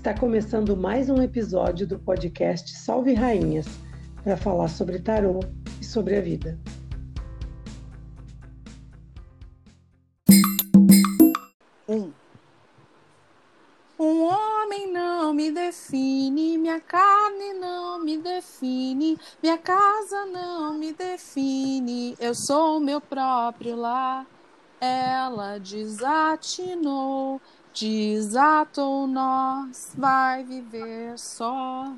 Está começando mais um episódio do podcast Salve Rainhas para falar sobre tarô e sobre a vida. Um. Um homem não me define, minha carne não me define, minha casa não me define, eu sou o meu próprio lar. Ela desatinou, desatou nós, vai viver só.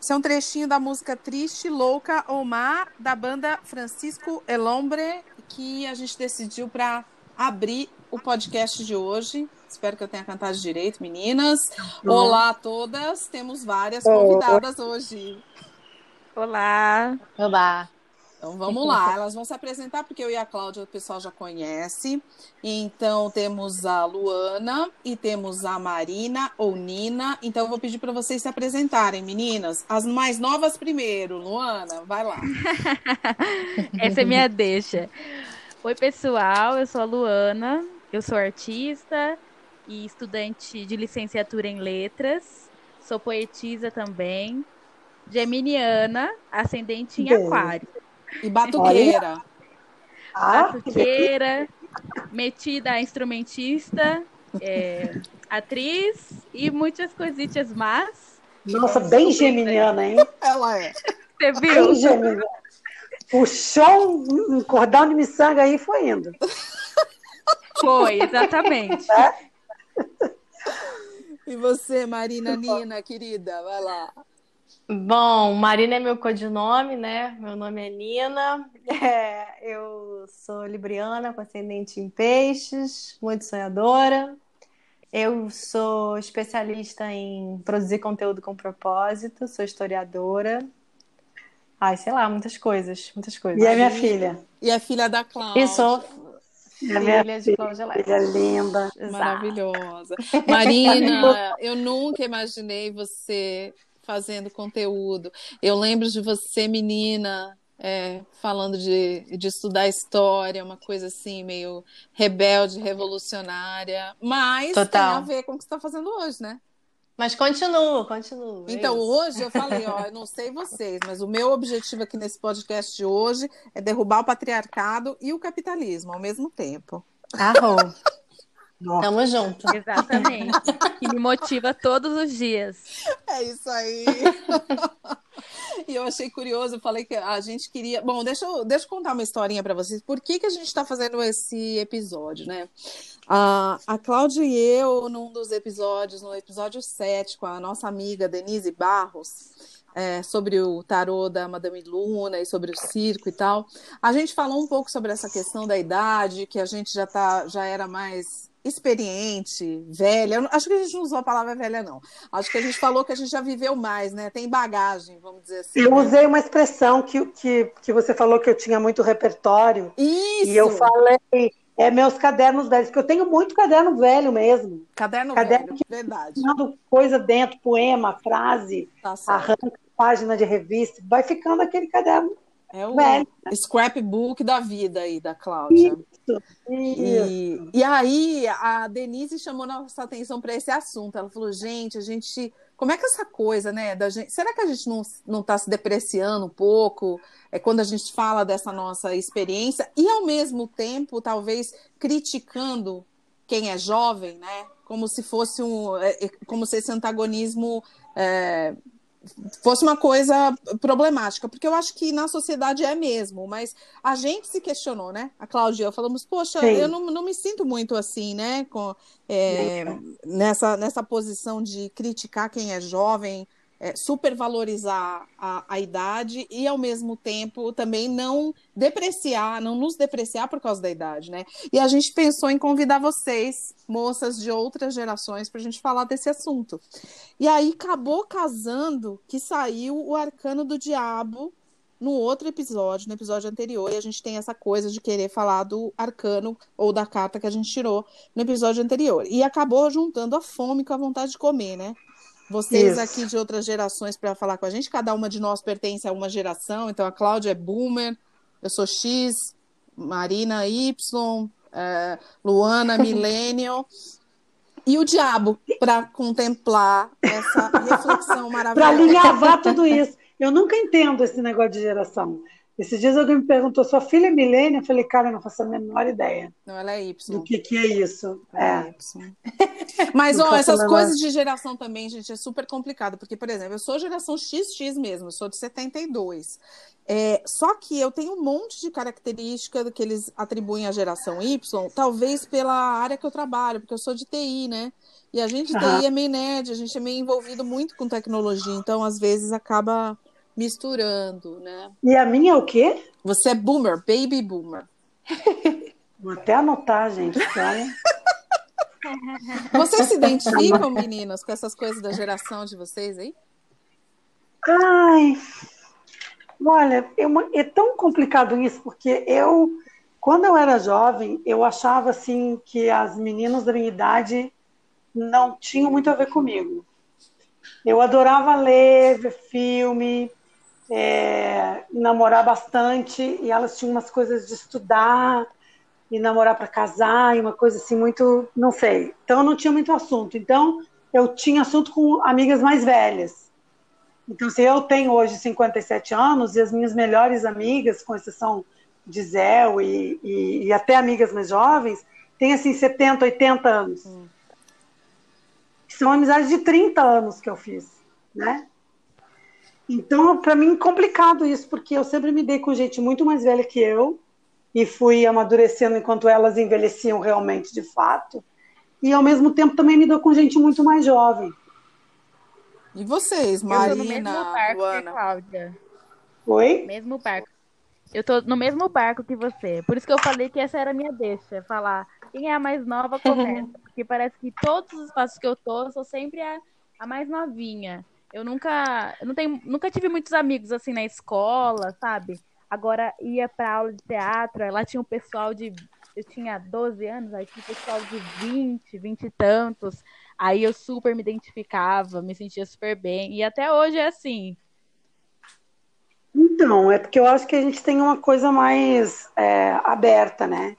Esse é um trechinho da música Triste, Louca ou Má, da banda Francisco Elombre, que a gente decidiu para abrir o podcast de hoje. Espero que eu tenha cantado direito, meninas. Olá a todas, temos várias convidadas hoje. Olá. Olá. Então vamos lá, elas vão se apresentar porque eu e a Cláudia o pessoal já conhece. Então temos a Luana e temos a Marina ou Nina. Então eu vou pedir para vocês se apresentarem, meninas. As mais novas primeiro. Luana, vai lá. Essa é minha deixa. Oi, pessoal, eu sou a Luana, eu sou artista e estudante de licenciatura em letras. Sou poetisa também. Geminiana, ascendente em Aquário. E batuqueira. Ah, batuqueira, metida a instrumentista, é, atriz e muitas coisitas más. Nossa, bem geminiana, hein? Ela é. Você viu? Bem geminiana. Puxou um cordão de miçanga aí e foi indo. Foi, exatamente. É? E você, Marina Nina, querida, vai lá. Bom, Marina é meu codinome, né? Meu nome é Nina. É, eu sou libriana, com ascendente em peixes, muito sonhadora. Eu sou especialista em produzir conteúdo com propósito, sou historiadora. Ai, sei lá, muitas coisas, muitas coisas. E a minha filha? E a filha da Cláudia. E sou A minha filha de Cláudia Leite. filha linda. Maravilhosa. Marina, eu nunca imaginei você fazendo conteúdo. Eu lembro de você, menina, é, falando de, de estudar história, uma coisa assim, meio rebelde, revolucionária, mas Total. tem a ver com o que você está fazendo hoje, né? Mas continuo, continuo. é Então, isso. hoje eu falei, ó, eu não sei vocês, mas o meu objetivo aqui nesse podcast de hoje é derrubar o patriarcado e o capitalismo ao mesmo tempo. Arrou. Nossa. Tamo junto. Exatamente. Que me motiva todos os dias. É isso aí. e eu achei curioso, eu falei que a gente queria. Bom, deixa eu, deixa eu contar uma historinha para vocês. Por que, que a gente está fazendo esse episódio, né? A, a Cláudia e eu, num dos episódios, no episódio 7, com a nossa amiga Denise Barros, é, sobre o tarô da Madame Luna e sobre o circo e tal, a gente falou um pouco sobre essa questão da idade, que a gente já, tá, já era mais experiente, velha. Eu acho que a gente não usou a palavra velha, não. Acho que a gente falou que a gente já viveu mais, né? Tem bagagem, vamos dizer assim. Eu né? usei uma expressão que, que, que você falou que eu tinha muito repertório. Isso! E eu falei, é meus cadernos velhos, porque eu tenho muito caderno velho mesmo. Caderno, Caderno velho, que- verdade. Coisa dentro, poema, frase, Tá arranca página de revista, vai ficando aquele caderno É o velho. scrapbook da vida aí, da Cláudia. Isso. E, e aí a Denise chamou nossa atenção para esse assunto. Ela falou, gente, a gente. Como é que essa coisa, né? Da gente, será que a gente não, não está se depreciando um pouco é, quando a gente fala dessa nossa experiência e, ao mesmo tempo, talvez criticando quem é jovem, né? Como se fosse um. é, é, como se esse antagonismo. é, fosse uma coisa problemática, porque eu acho que na sociedade é mesmo, mas a gente se questionou, né? A Cláudia e eu falamos, poxa, Sim. eu não, não me sinto muito assim, né? Com, é, nessa, nessa posição de criticar quem é jovem, é, supervalorizar a, a idade e, ao mesmo tempo, também não depreciar, não nos depreciar por causa da idade, né? E a gente pensou em convidar vocês, moças de outras gerações, para a gente falar desse assunto. E aí acabou casando que saiu o Arcano do Diabo no outro episódio, no episódio anterior, e a gente tem essa coisa de querer falar do arcano ou da carta que a gente tirou no episódio anterior. E acabou juntando a fome com a vontade de comer, né? Vocês Isso. aqui de outras gerações para falar com a gente, cada uma de nós pertence a uma geração. Então a Cláudia é boomer, eu sou X, Marina Y, é, Luana millennial. E o diabo para contemplar essa reflexão maravilhosa. para alinhavar tudo isso. Eu nunca entendo esse negócio de geração. Esses dias alguém me perguntou, sua filha é milênio? Eu falei, cara, eu não faço a menor ideia. Não, ela é Y. Do que, que é isso. É. é. Mas, ó, essas coisas de geração também, gente, é super complicado. Porque, por exemplo, eu sou geração XX mesmo, eu sou de 72. É, só que eu tenho um monte de característica que eles atribuem à geração Y, talvez pela área que eu trabalho, porque eu sou de TI, né? E a gente de TI é meio nerd, a gente é meio envolvido muito com tecnologia, então às vezes acaba misturando, né? E a minha é o quê? Você é boomer, baby boomer. Vou até anotar, gente, olha. Vocês se identificam, meninas, com essas coisas da geração de vocês aí? Ai, olha, é, é tão complicado isso, porque eu, quando eu era jovem, eu achava assim que as meninas da minha idade não tinham muito a ver comigo. Eu adorava ler, ver filme, é, namorar bastante e elas tinham umas coisas de estudar e namorar para casar e uma coisa assim muito, não sei. Então eu não tinha muito assunto. Então eu tinha assunto com amigas mais velhas. Então se eu tenho hoje 57 anos e as minhas melhores amigas, com exceção de Zé e, e, e até amigas mais jovens, têm assim 70, 80 anos. Hum. São amizades de 30 anos que eu fiz, né? Então, para mim, é complicado isso, porque eu sempre me dei com gente muito mais velha que eu e fui amadurecendo enquanto elas envelheciam realmente de fato. E ao mesmo tempo também me dou com gente muito mais jovem. E vocês, Marina, eu tô no mesmo barco Luana? que Cláudia. Oi? Mesmo barco. Eu tô no mesmo barco que você. Por isso que eu falei que essa era a minha deixa. Falar quem é a mais nova começa. Porque parece que todos os espaços que eu tô, eu sou sempre a, a mais novinha. Eu nunca, eu não tenho, nunca tive muitos amigos assim na escola, sabe? Agora ia para aula de teatro, lá tinha um pessoal de eu tinha 12 anos, aí tinha um pessoal de 20, 20 e tantos. Aí eu super me identificava, me sentia super bem. E até hoje é assim. Então, é porque eu acho que a gente tem uma coisa mais é, aberta, né?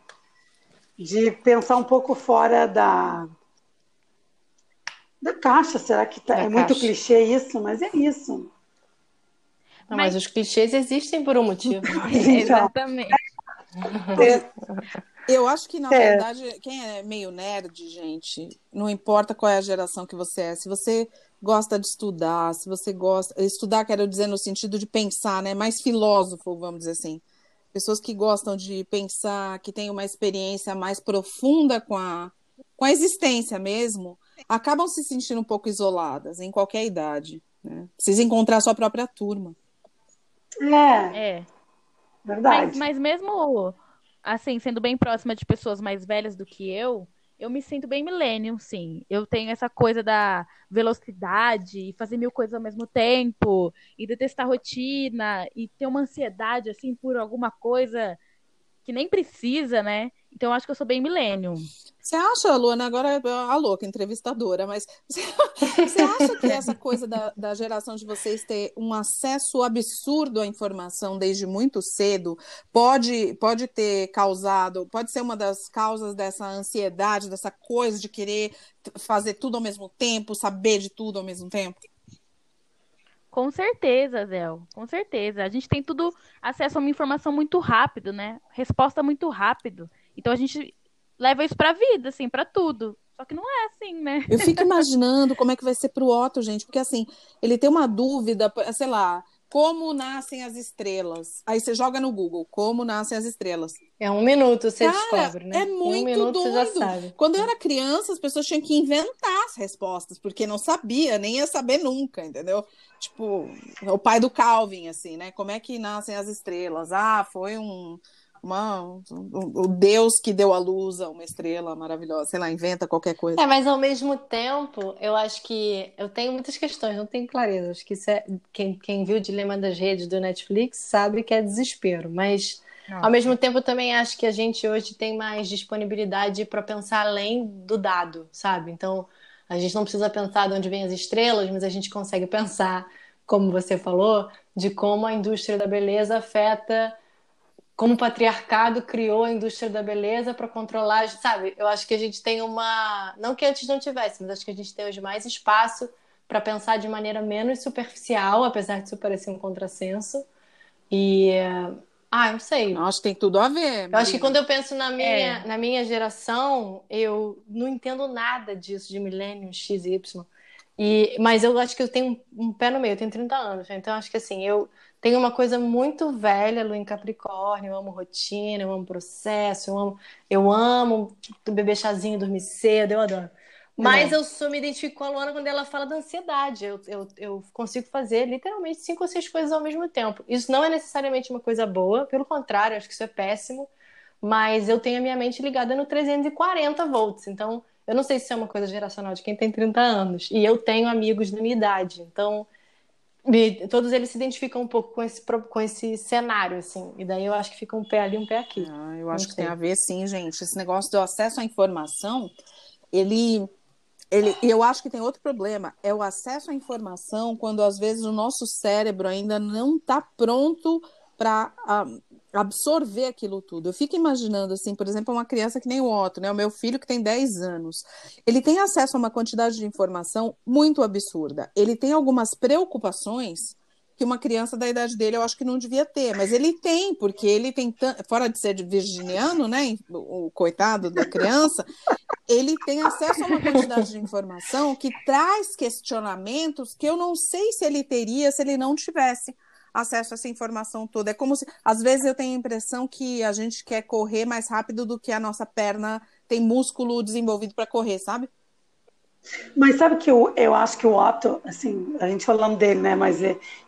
De pensar um pouco fora da, da caixa. Será que tá, é muito clichê isso? Mas é isso. Não, mas... mas... os clichês existem por um motivo. Exatamente. É, eu acho que, na é. verdade, quem é meio nerd, gente, não importa qual é a geração que você é, se você gosta de estudar, se você gosta. Estudar, quero dizer, no sentido de pensar, né? Mais filósofo, vamos dizer assim. Pessoas que gostam de pensar, que têm uma experiência mais profunda com a, com a existência mesmo, acabam se sentindo um pouco isoladas em qualquer idade. Né? Precisa encontrar a sua própria turma. É. É. Verdade. Mas, mas mesmo assim, sendo bem próxima de pessoas mais velhas do que eu, eu me sinto bem millennium, sim. Eu tenho essa coisa da velocidade e fazer mil coisas ao mesmo tempo e detestar rotina e ter uma ansiedade assim por alguma coisa que nem precisa, né? Então, eu acho que eu sou bem milênio. Você acha, Luana, agora é a louca, entrevistadora, mas você acha que essa coisa da, da geração de vocês ter um acesso absurdo à informação desde muito cedo pode, pode ter causado, pode ser uma das causas dessa ansiedade, dessa coisa de querer fazer tudo ao mesmo tempo, saber de tudo ao mesmo tempo? Com certeza, Zéu, com certeza. A gente tem tudo acesso a uma informação muito rápido, né? Resposta muito rápido. Então a gente leva isso pra vida, assim, para tudo. Só que não é assim, né? Eu fico imaginando como é que vai ser pro Otto, gente, porque assim, ele tem uma dúvida, sei lá, como nascem as estrelas. Aí você joga no Google, como nascem as estrelas. É um minuto você Cara, descobre, né? É muito um minuto doido. você já sabe. Quando eu era criança, as pessoas tinham que inventar as respostas, porque não sabia, nem ia saber nunca, entendeu? Tipo, o pai do Calvin, assim, né? Como é que nascem as estrelas? Ah, foi um, uma, um, o Deus que deu a luz a uma estrela maravilhosa, sei lá, inventa qualquer coisa. É, mas ao mesmo tempo, eu acho que eu tenho muitas questões, não tenho clareza. Acho que isso é, quem, quem viu o Dilema das Redes do Netflix sabe que é desespero, mas ao mesmo tempo eu também acho que a gente hoje tem mais disponibilidade para pensar além do dado, sabe? Então, a gente não precisa pensar de onde vêm as estrelas, mas a gente consegue pensar, como você falou, de como a indústria da beleza afeta como o patriarcado criou a indústria da beleza para controlar, sabe? Eu acho que a gente tem uma, não que antes não tivesse, mas acho que a gente tem hoje mais espaço para pensar de maneira menos superficial, apesar de isso parecer um contrassenso. E ah, não sei. Eu acho que tem tudo a ver. Eu acho que quando eu penso na minha, é. na minha geração, eu não entendo nada disso de milênio X e Y. E, mas eu acho que eu tenho um, um pé no meio, eu tenho 30 anos, então acho que assim, eu tenho uma coisa muito velha, Lua em Capricórnio, eu amo rotina, eu amo processo, eu amo, eu amo beber chazinho, dormir cedo, eu adoro. Mas eu sou, me identifico com a Luana quando ela fala da ansiedade. Eu, eu, eu consigo fazer literalmente cinco ou seis coisas ao mesmo tempo. Isso não é necessariamente uma coisa boa, pelo contrário, acho que isso é péssimo. Mas eu tenho a minha mente ligada no 340 volts. Então, eu não sei se isso é uma coisa geracional de quem tem 30 anos. E eu tenho amigos da minha idade. Então, e todos eles se identificam um pouco com esse, com esse cenário, assim. E daí eu acho que fica um pé ali, um pé aqui. Ah, eu acho que tem a ver, sim, gente. Esse negócio do acesso à informação, ele, ele. Eu acho que tem outro problema. É o acesso à informação quando, às vezes, o nosso cérebro ainda não está pronto para absorver aquilo tudo. Eu fico imaginando, assim, por exemplo, uma criança que nem o Otto, né? O meu filho que tem 10 anos. Ele tem acesso a uma quantidade de informação muito absurda. Ele tem algumas preocupações que uma criança da idade dele eu acho que não devia ter, mas ele tem, porque ele tem, fora de ser virginiano, né, o coitado da criança, ele tem acesso a uma quantidade de informação que traz questionamentos que eu não sei se ele teria se ele não tivesse acesso a essa informação toda. É como se, às vezes, eu tenho a impressão que a gente quer correr mais rápido do que a nossa perna tem músculo desenvolvido para correr, sabe? Mas sabe que eu, eu acho que o Otto, assim, a gente falando dele, né? Mas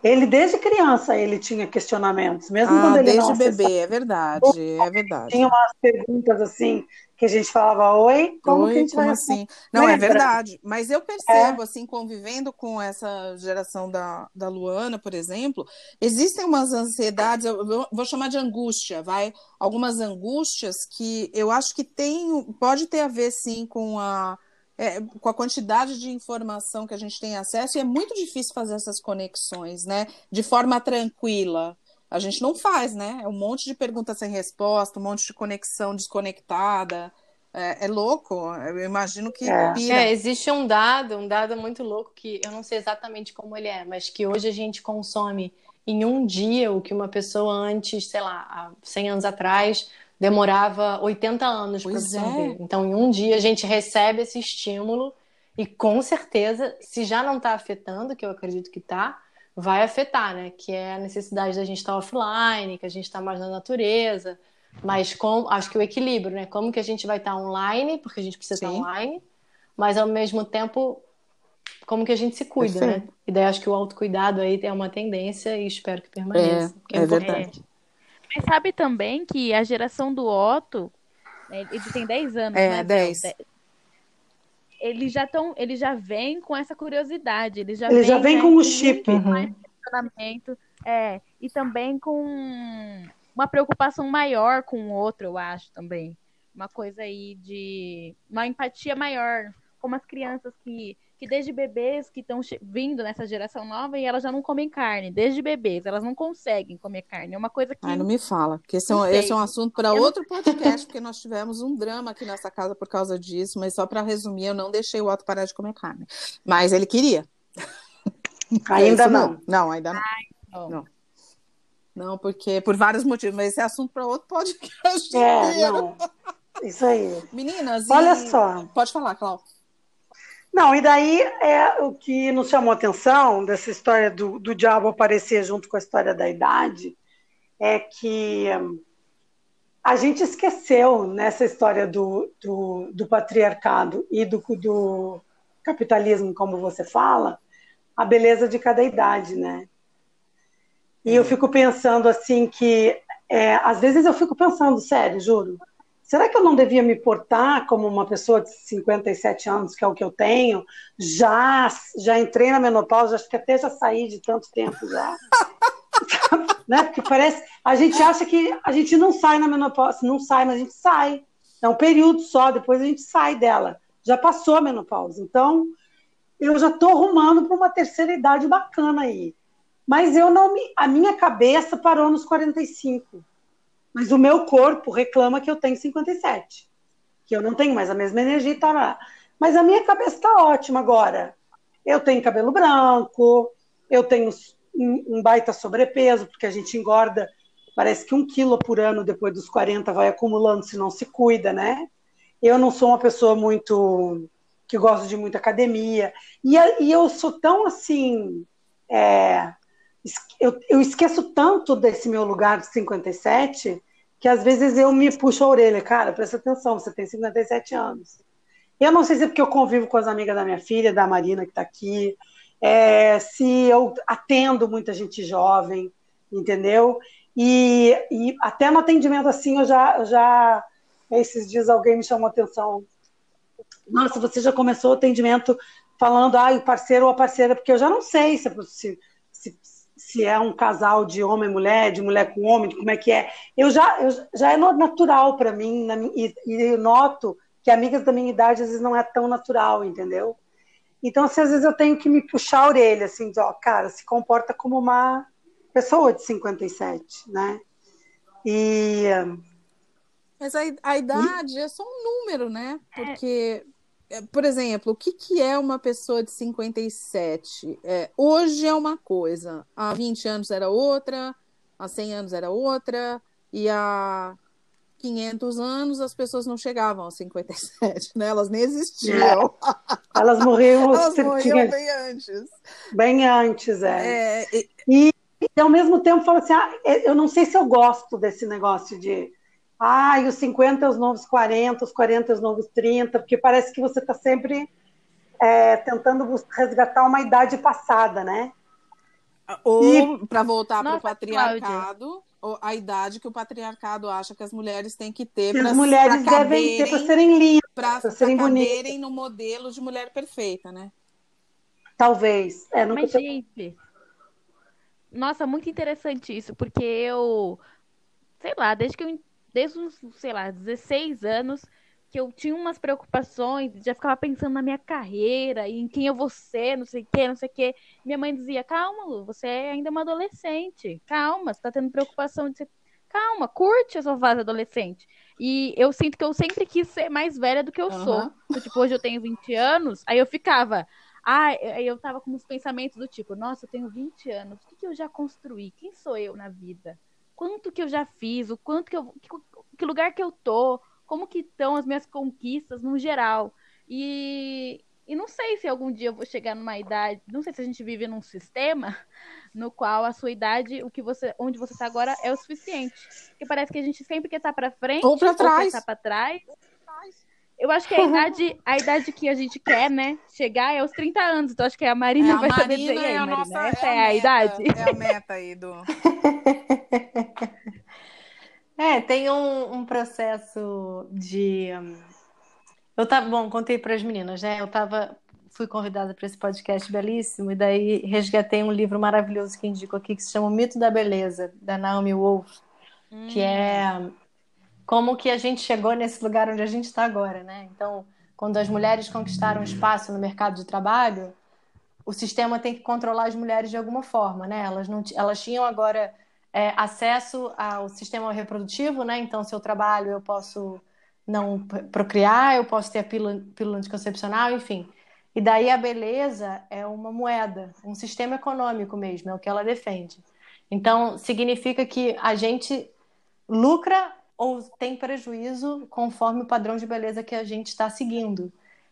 ele, desde criança, ele tinha questionamentos, mesmo ah, quando ele desde não bebê, é verdade, é verdade. Tinha umas perguntas assim que a gente falava, oi, como oi, que a gente como vai assim? Não, é verdade. Mas eu percebo, é. assim, convivendo com essa geração da, da Luana, por exemplo, existem umas ansiedades, eu vou chamar de angústia, vai? Algumas angústias que eu acho que tem, pode ter a ver, sim, com a é, com a quantidade de informação que a gente tem acesso, e é muito difícil fazer essas conexões, né? De forma tranquila. A gente não faz, né? É um monte de perguntas sem resposta, um monte de conexão desconectada. É, é louco, eu imagino que é. pira. É, existe um dado, um dado muito louco que eu não sei exatamente como ele é, mas que hoje a gente consome em um dia o que uma pessoa antes, sei lá, há 100 anos atrás, demorava 80 anos para absorver. É. Então, em um dia, a gente recebe esse estímulo e, com certeza, se já não está afetando, que eu acredito que está, vai afetar, né? Que é a necessidade da gente estar tá offline, que a gente está mais na natureza, mas com, acho que o equilíbrio, né? Como que a gente vai estar tá online, porque a gente precisa estar tá online, mas ao mesmo tempo, como que a gente se cuida, né? E daí acho que o autocuidado aí é uma tendência e espero que permaneça. É, é, é verdade. Mas sabe também que a geração do Otto, né, ele tem 10 anos, é, né? 10. Eles já estão, ele já vem com essa curiosidade, ele já ele vem, já vem né, com o chip, uhum. é, e também com uma preocupação maior com o outro, eu acho também. Uma coisa aí de uma empatia maior, como as crianças que que desde bebês que estão vindo nessa geração nova e elas já não comem carne, desde bebês, elas não conseguem comer carne. É uma coisa que. Ai, não me fala, porque esse, é um, esse é um assunto para outro podcast, porque nós tivemos um drama aqui nessa casa por causa disso, mas só para resumir, eu não deixei o Otto parar de comer carne. Mas ele queria. Ainda é não. não. ainda não. Ai, não. Não, porque por vários motivos, mas esse é assunto para outro podcast. É, não. Isso aí. Meninas, olha e... só. Pode falar, Cláudia. Não, e daí é o que nos chamou a atenção dessa história do, do diabo aparecer junto com a história da idade, é que a gente esqueceu nessa história do, do, do patriarcado e do, do capitalismo, como você fala, a beleza de cada idade, né? E eu fico pensando assim que, é, às vezes eu fico pensando, sério, juro, será que eu não devia me portar como uma pessoa de 57 anos, que é o que eu tenho? Já, já entrei na menopausa, acho que até já saí de tanto tempo já. né? Porque parece, a gente acha que a gente não sai na menopausa, não sai, mas a gente sai. É um período só, depois a gente sai dela. Já passou a menopausa. Então, eu já estou arrumando para uma terceira idade bacana aí. Mas eu não me. A minha cabeça parou nos 45. Mas o meu corpo reclama que eu tenho 57. Que eu não tenho mais a mesma energia e. Tá Mas a minha cabeça está ótima agora. Eu tenho cabelo branco, eu tenho um, um baita sobrepeso, porque a gente engorda, parece que um quilo por ano depois dos 40 vai acumulando se não se cuida, né? Eu não sou uma pessoa muito que gosto de muita academia. E, e eu sou tão assim. É, eu, eu esqueço tanto desse meu lugar de 57 que às vezes eu me puxo a orelha. Cara, presta atenção, você tem 57 anos. Eu não sei se é porque eu convivo com as amigas da minha filha, da Marina, que está aqui, é, se eu atendo muita gente jovem, entendeu? E, e até no atendimento assim, eu já, eu já. Esses dias alguém me chamou atenção nossa, você já começou o atendimento falando, ah, o parceiro ou a parceira, porque eu já não sei se, se, se é um casal de homem e mulher, de mulher com homem, como é que é. Eu já, eu, já é natural para mim, na, e, e eu noto que amigas da minha idade às vezes não é tão natural, entendeu? Então, assim, às vezes eu tenho que me puxar a orelha, assim, de, ó, cara, se comporta como uma pessoa de 57, né? E... Mas a, a idade e... é só um número, né? Porque... É é, por exemplo, o que, que é uma pessoa de 57? É, hoje é uma coisa, há 20 anos era outra, há 100 anos era outra, e há 500 anos as pessoas não chegavam aos 57, né? Elas nem existiam. É. Elas morriam, Elas morriam bem antes. Bem antes, é. é e... E, e, ao mesmo tempo, fala assim, ah, eu não sei se eu gosto desse negócio de ah, e os 50 é os novos 40, os 40 é os novos 30, porque parece que você está sempre é, tentando resgatar uma idade passada, né? Ou, para voltar para o patriarcado, a idade que o patriarcado acha que as mulheres têm que ter para as mulheres devem ter para serem lindas, para serem bonitas. no modelo de mulher perfeita, né? Talvez. É, Mas, gente, nossa, muito interessante isso, porque eu, sei lá, desde que eu desde os, sei lá, 16 anos, que eu tinha umas preocupações, já ficava pensando na minha carreira e em quem eu vou ser, não sei o que, não sei o que. Minha mãe dizia: Calma, Lu, você é ainda uma adolescente. Calma, você tá tendo preocupação de ser. Calma, curte a sua fase adolescente. E eu sinto que eu sempre quis ser mais velha do que eu uhum. sou. Então, tipo, hoje eu tenho 20 anos, aí eu ficava. Ah, aí eu tava com uns pensamentos do tipo, nossa, eu tenho 20 anos, o que, que eu já construí? Quem sou eu na vida? Quanto que eu já fiz, o quanto que eu. Que, que lugar que eu tô, como que estão as minhas conquistas no geral. E, e não sei se algum dia eu vou chegar numa idade, não sei se a gente vive num sistema no qual a sua idade, o que você, onde você está agora é o suficiente. Porque parece que a gente sempre quer estar tá para frente ou para trás. Para trás. Eu acho que a idade, a idade que a gente quer, né, chegar é os 30 anos. Então acho que a Marina é, a vai Marina saber dizer. É a Marina, nossa, essa é, é a, a idade. É a meta aí do. é, tem um, um processo de. Eu tava, bom, contei para as meninas, né? Eu tava, fui convidada para esse podcast belíssimo e daí resgatei um livro maravilhoso que indico aqui que se chama O Mito da Beleza da Naomi Wolf, hum. que é como que a gente chegou nesse lugar onde a gente está agora, né? Então, quando as mulheres conquistaram espaço no mercado de trabalho, o sistema tem que controlar as mulheres de alguma forma, né? Elas não, elas tinham agora é, acesso ao sistema reprodutivo, né? Então, se eu trabalho, eu posso não procriar, eu posso ter a pílula, pílula anticoncepcional, enfim. E daí a beleza é uma moeda, um sistema econômico mesmo, é o que ela defende. Então, significa que a gente lucra ou tem prejuízo conforme o padrão de beleza que a gente está seguindo.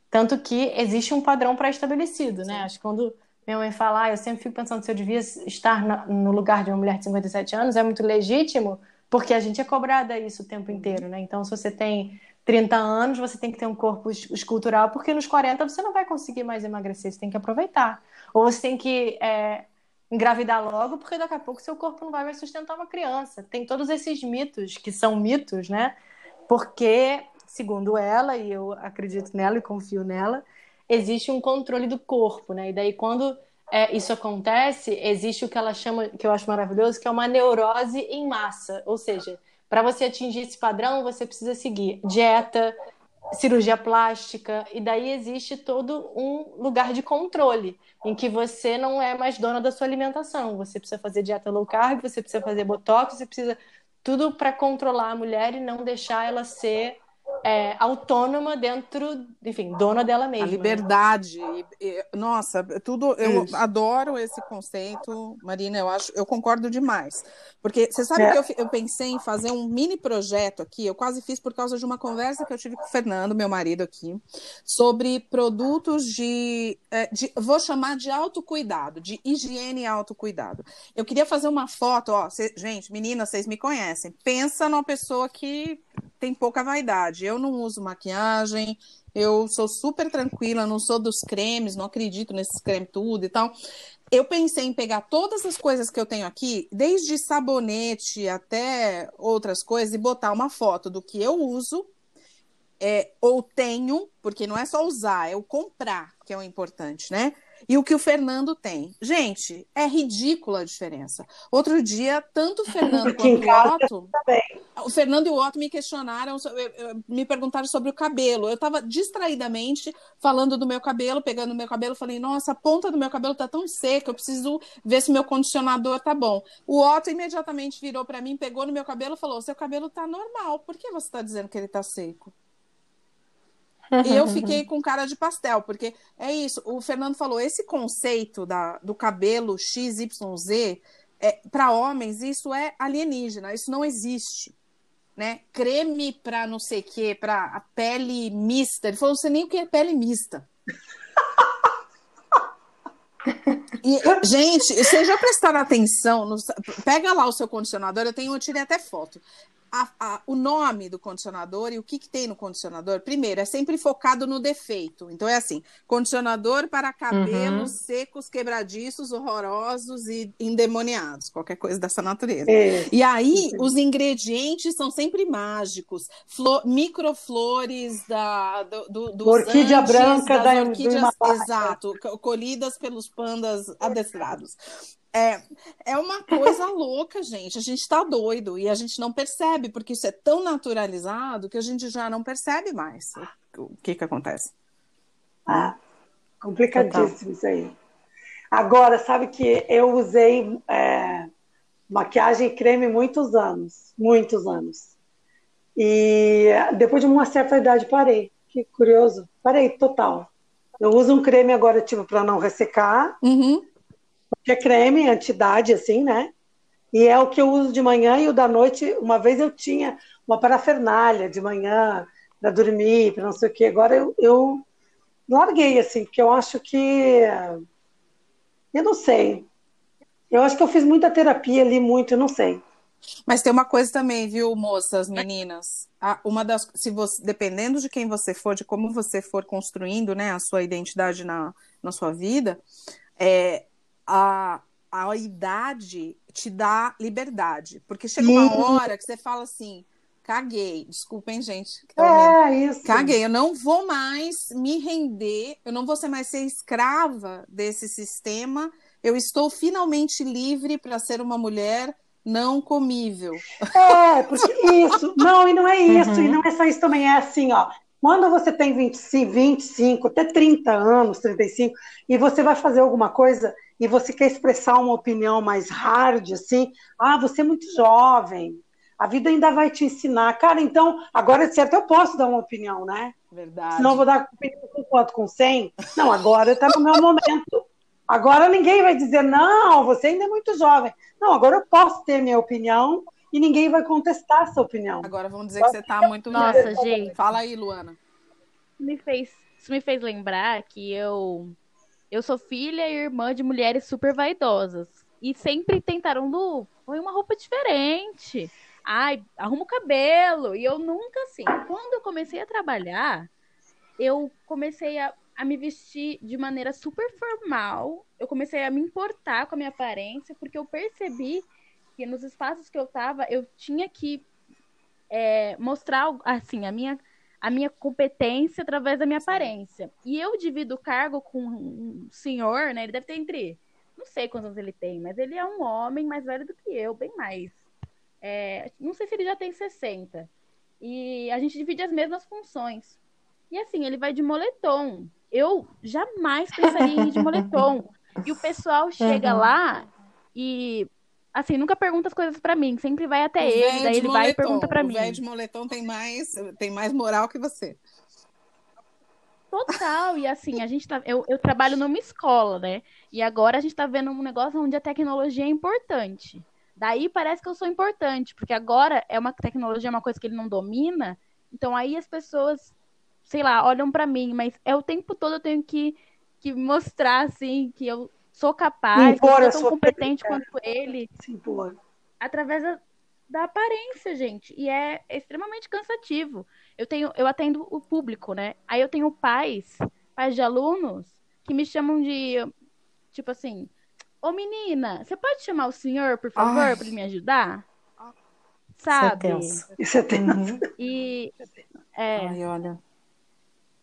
Tanto que existe um padrão pré-estabelecido, né? Acho que quando minha mãe fala, ah, eu sempre fico pensando se eu devia estar no lugar de uma mulher de 57 anos, é muito legítimo, porque a gente é cobrada isso o tempo inteiro, né? Então, se você tem 30 anos, você tem que ter um corpo escultural, porque nos 40 você não vai conseguir mais emagrecer, você tem que aproveitar. Ou você tem que é, engravidar logo, porque daqui a pouco seu corpo não vai mais sustentar uma criança. Tem todos esses mitos, que são mitos, né? Porque, segundo ela, e eu acredito nela e confio nela, existe um controle do corpo, né? E daí, quando é, isso acontece, existe o que ela chama, que eu acho maravilhoso, que é uma neurose em massa. Ou seja, para você atingir esse padrão, você precisa seguir dieta, cirurgia plástica, e daí existe todo um lugar de controle, em que você não é mais dona da sua alimentação. Você precisa fazer dieta low carb, você precisa fazer botox, você precisa tudo para controlar a mulher e não deixar ela ser é, autônoma dentro, enfim, dona dela mesma. A né? liberdade. Né? E, e, nossa, tudo. Eu Isso. adoro esse conceito, Marina. Eu acho, eu concordo demais. Porque você sabe é. que eu, eu, pensei em fazer um mini projeto aqui. Eu quase fiz por causa de uma conversa que eu tive com o Fernando, meu marido aqui, sobre produtos de, é, de vou chamar de autocuidado, de higiene e autocuidado. Eu queria fazer uma foto, ó, cê, gente, meninas, vocês me conhecem. Pensa numa pessoa que tem pouca vaidade. Eu não uso maquiagem, eu sou super tranquila, não sou dos cremes, não acredito nesses cremes tudo e tal. Eu pensei em pegar todas as coisas que eu tenho aqui, desde sabonete até outras coisas, e botar uma foto do que eu uso é, ou tenho, porque não é só usar, é o comprar que é o importante, né? E o que o Fernando tem. Gente, é ridícula a diferença. Outro dia, tanto o Fernando quanto o Otto. O Fernando e o Otto me questionaram, me perguntaram sobre o cabelo. Eu estava distraidamente falando do meu cabelo, pegando o meu cabelo, falei, nossa, a ponta do meu cabelo está tão seca, eu preciso ver se meu condicionador tá bom. O Otto imediatamente virou para mim, pegou no meu cabelo e falou: seu cabelo tá normal, por que você está dizendo que ele tá seco? E eu fiquei com cara de pastel, porque é isso. O Fernando falou: esse conceito da, do cabelo XYZ, é, para homens, isso é alienígena, isso não existe. Né? Creme para não sei o quê, para a pele mista. Ele falou: você nem o que é pele mista. E, gente, vocês já prestaram atenção? No, pega lá o seu condicionador, eu tenho, eu tirei até foto a, a, o nome do condicionador e o que, que tem no condicionador, primeiro, é sempre focado no defeito. Então é assim: condicionador para cabelos uhum. secos, quebradiços, horrorosos e endemoniados, qualquer coisa dessa natureza. É. E aí, os ingredientes são sempre mágicos, flor, microflores da, do, do, dos orquídea antes, branca da orquídeas, exato, colhidas pelos pandas adestrados. É, é uma coisa louca, gente. A gente está doido e a gente não percebe, porque isso é tão naturalizado que a gente já não percebe mais o que, que acontece. Ah, complicadíssimo isso aí. Agora, sabe que eu usei é, maquiagem e creme muitos anos, muitos anos. E depois de uma certa idade parei. Que curioso. Parei total. Eu uso um creme agora, tipo, para não ressecar. Uhum que é creme, antidade, assim, né? E é o que eu uso de manhã e o da noite. Uma vez eu tinha uma parafernália de manhã para dormir, para não sei o quê. Agora eu, eu larguei, assim, porque eu acho que. Eu não sei. Eu acho que eu fiz muita terapia ali, muito, eu não sei. Mas tem uma coisa também, viu, moças, meninas? Uma das, se você, dependendo de quem você for, de como você for construindo, né, a sua identidade na, na sua vida, é, a, a idade te dá liberdade. Porque chega uma hora que você fala assim: caguei, desculpem, gente. Tá é, isso. Caguei, eu não vou mais me render, eu não vou ser mais ser escrava desse sistema. Eu estou finalmente livre para ser uma mulher não comível. É, porque isso. Não, e não é isso, uhum. e não é só isso também, é assim, ó. Quando você tem 25, 25, até 30 anos, 35, e você vai fazer alguma coisa e você quer expressar uma opinião mais hard, assim, ah, você é muito jovem, a vida ainda vai te ensinar. Cara, então, agora é certo, eu posso dar uma opinião, né? Verdade. Senão eu vou dar opinião com quanto? Com 100? Não, agora está no meu momento. Agora ninguém vai dizer, não, você ainda é muito jovem. Não, agora eu posso ter minha opinião e ninguém vai contestar essa opinião. Agora vamos dizer que você está muito... Nossa, gente. Fala aí, Luana. Me fez Isso me fez lembrar que eu eu sou filha e irmã de mulheres super vaidosas. E sempre tentaram, Lu, põe uma roupa diferente. Ai, arruma o cabelo. E eu nunca assim. Quando eu comecei a trabalhar, eu comecei a, a me vestir de maneira super formal. Eu comecei a me importar com a minha aparência, porque eu percebi que nos espaços que eu tava, eu tinha que é, mostrar assim a minha a minha competência através da minha aparência. E eu divido o cargo com um senhor, né? Ele deve ter entre não sei quantos anos ele tem, mas ele é um homem mais velho do que eu, bem mais. É, não sei se ele já tem 60. E a gente divide as mesmas funções. E assim, ele vai de moletom. Eu jamais pensaria em ir de moletom. E o pessoal chega lá e assim, nunca pergunta as coisas para mim, sempre vai até o ele, daí ele moletom. vai e pergunta para mim. O velho de moletom tem mais, tem mais moral que você. Total, e assim, a gente tá. Eu, eu trabalho numa escola, né? E agora a gente tá vendo um negócio onde a tecnologia é importante. Daí parece que eu sou importante, porque agora é uma tecnologia, é uma coisa que ele não domina. Então aí as pessoas, sei lá, olham para mim, mas é o tempo todo eu tenho que, que mostrar, assim, que eu sou capaz, sou tão competente quanto ele. Sim, impor. Através da, da aparência, gente. E é extremamente cansativo. Eu tenho, eu atendo o público, né? Aí eu tenho pais, pais de alunos, que me chamam de, tipo assim, ô menina, você pode chamar o senhor, por favor, para me ajudar? Sabe? Isso é tenso. Isso é tenso. E, é, Ai, olha.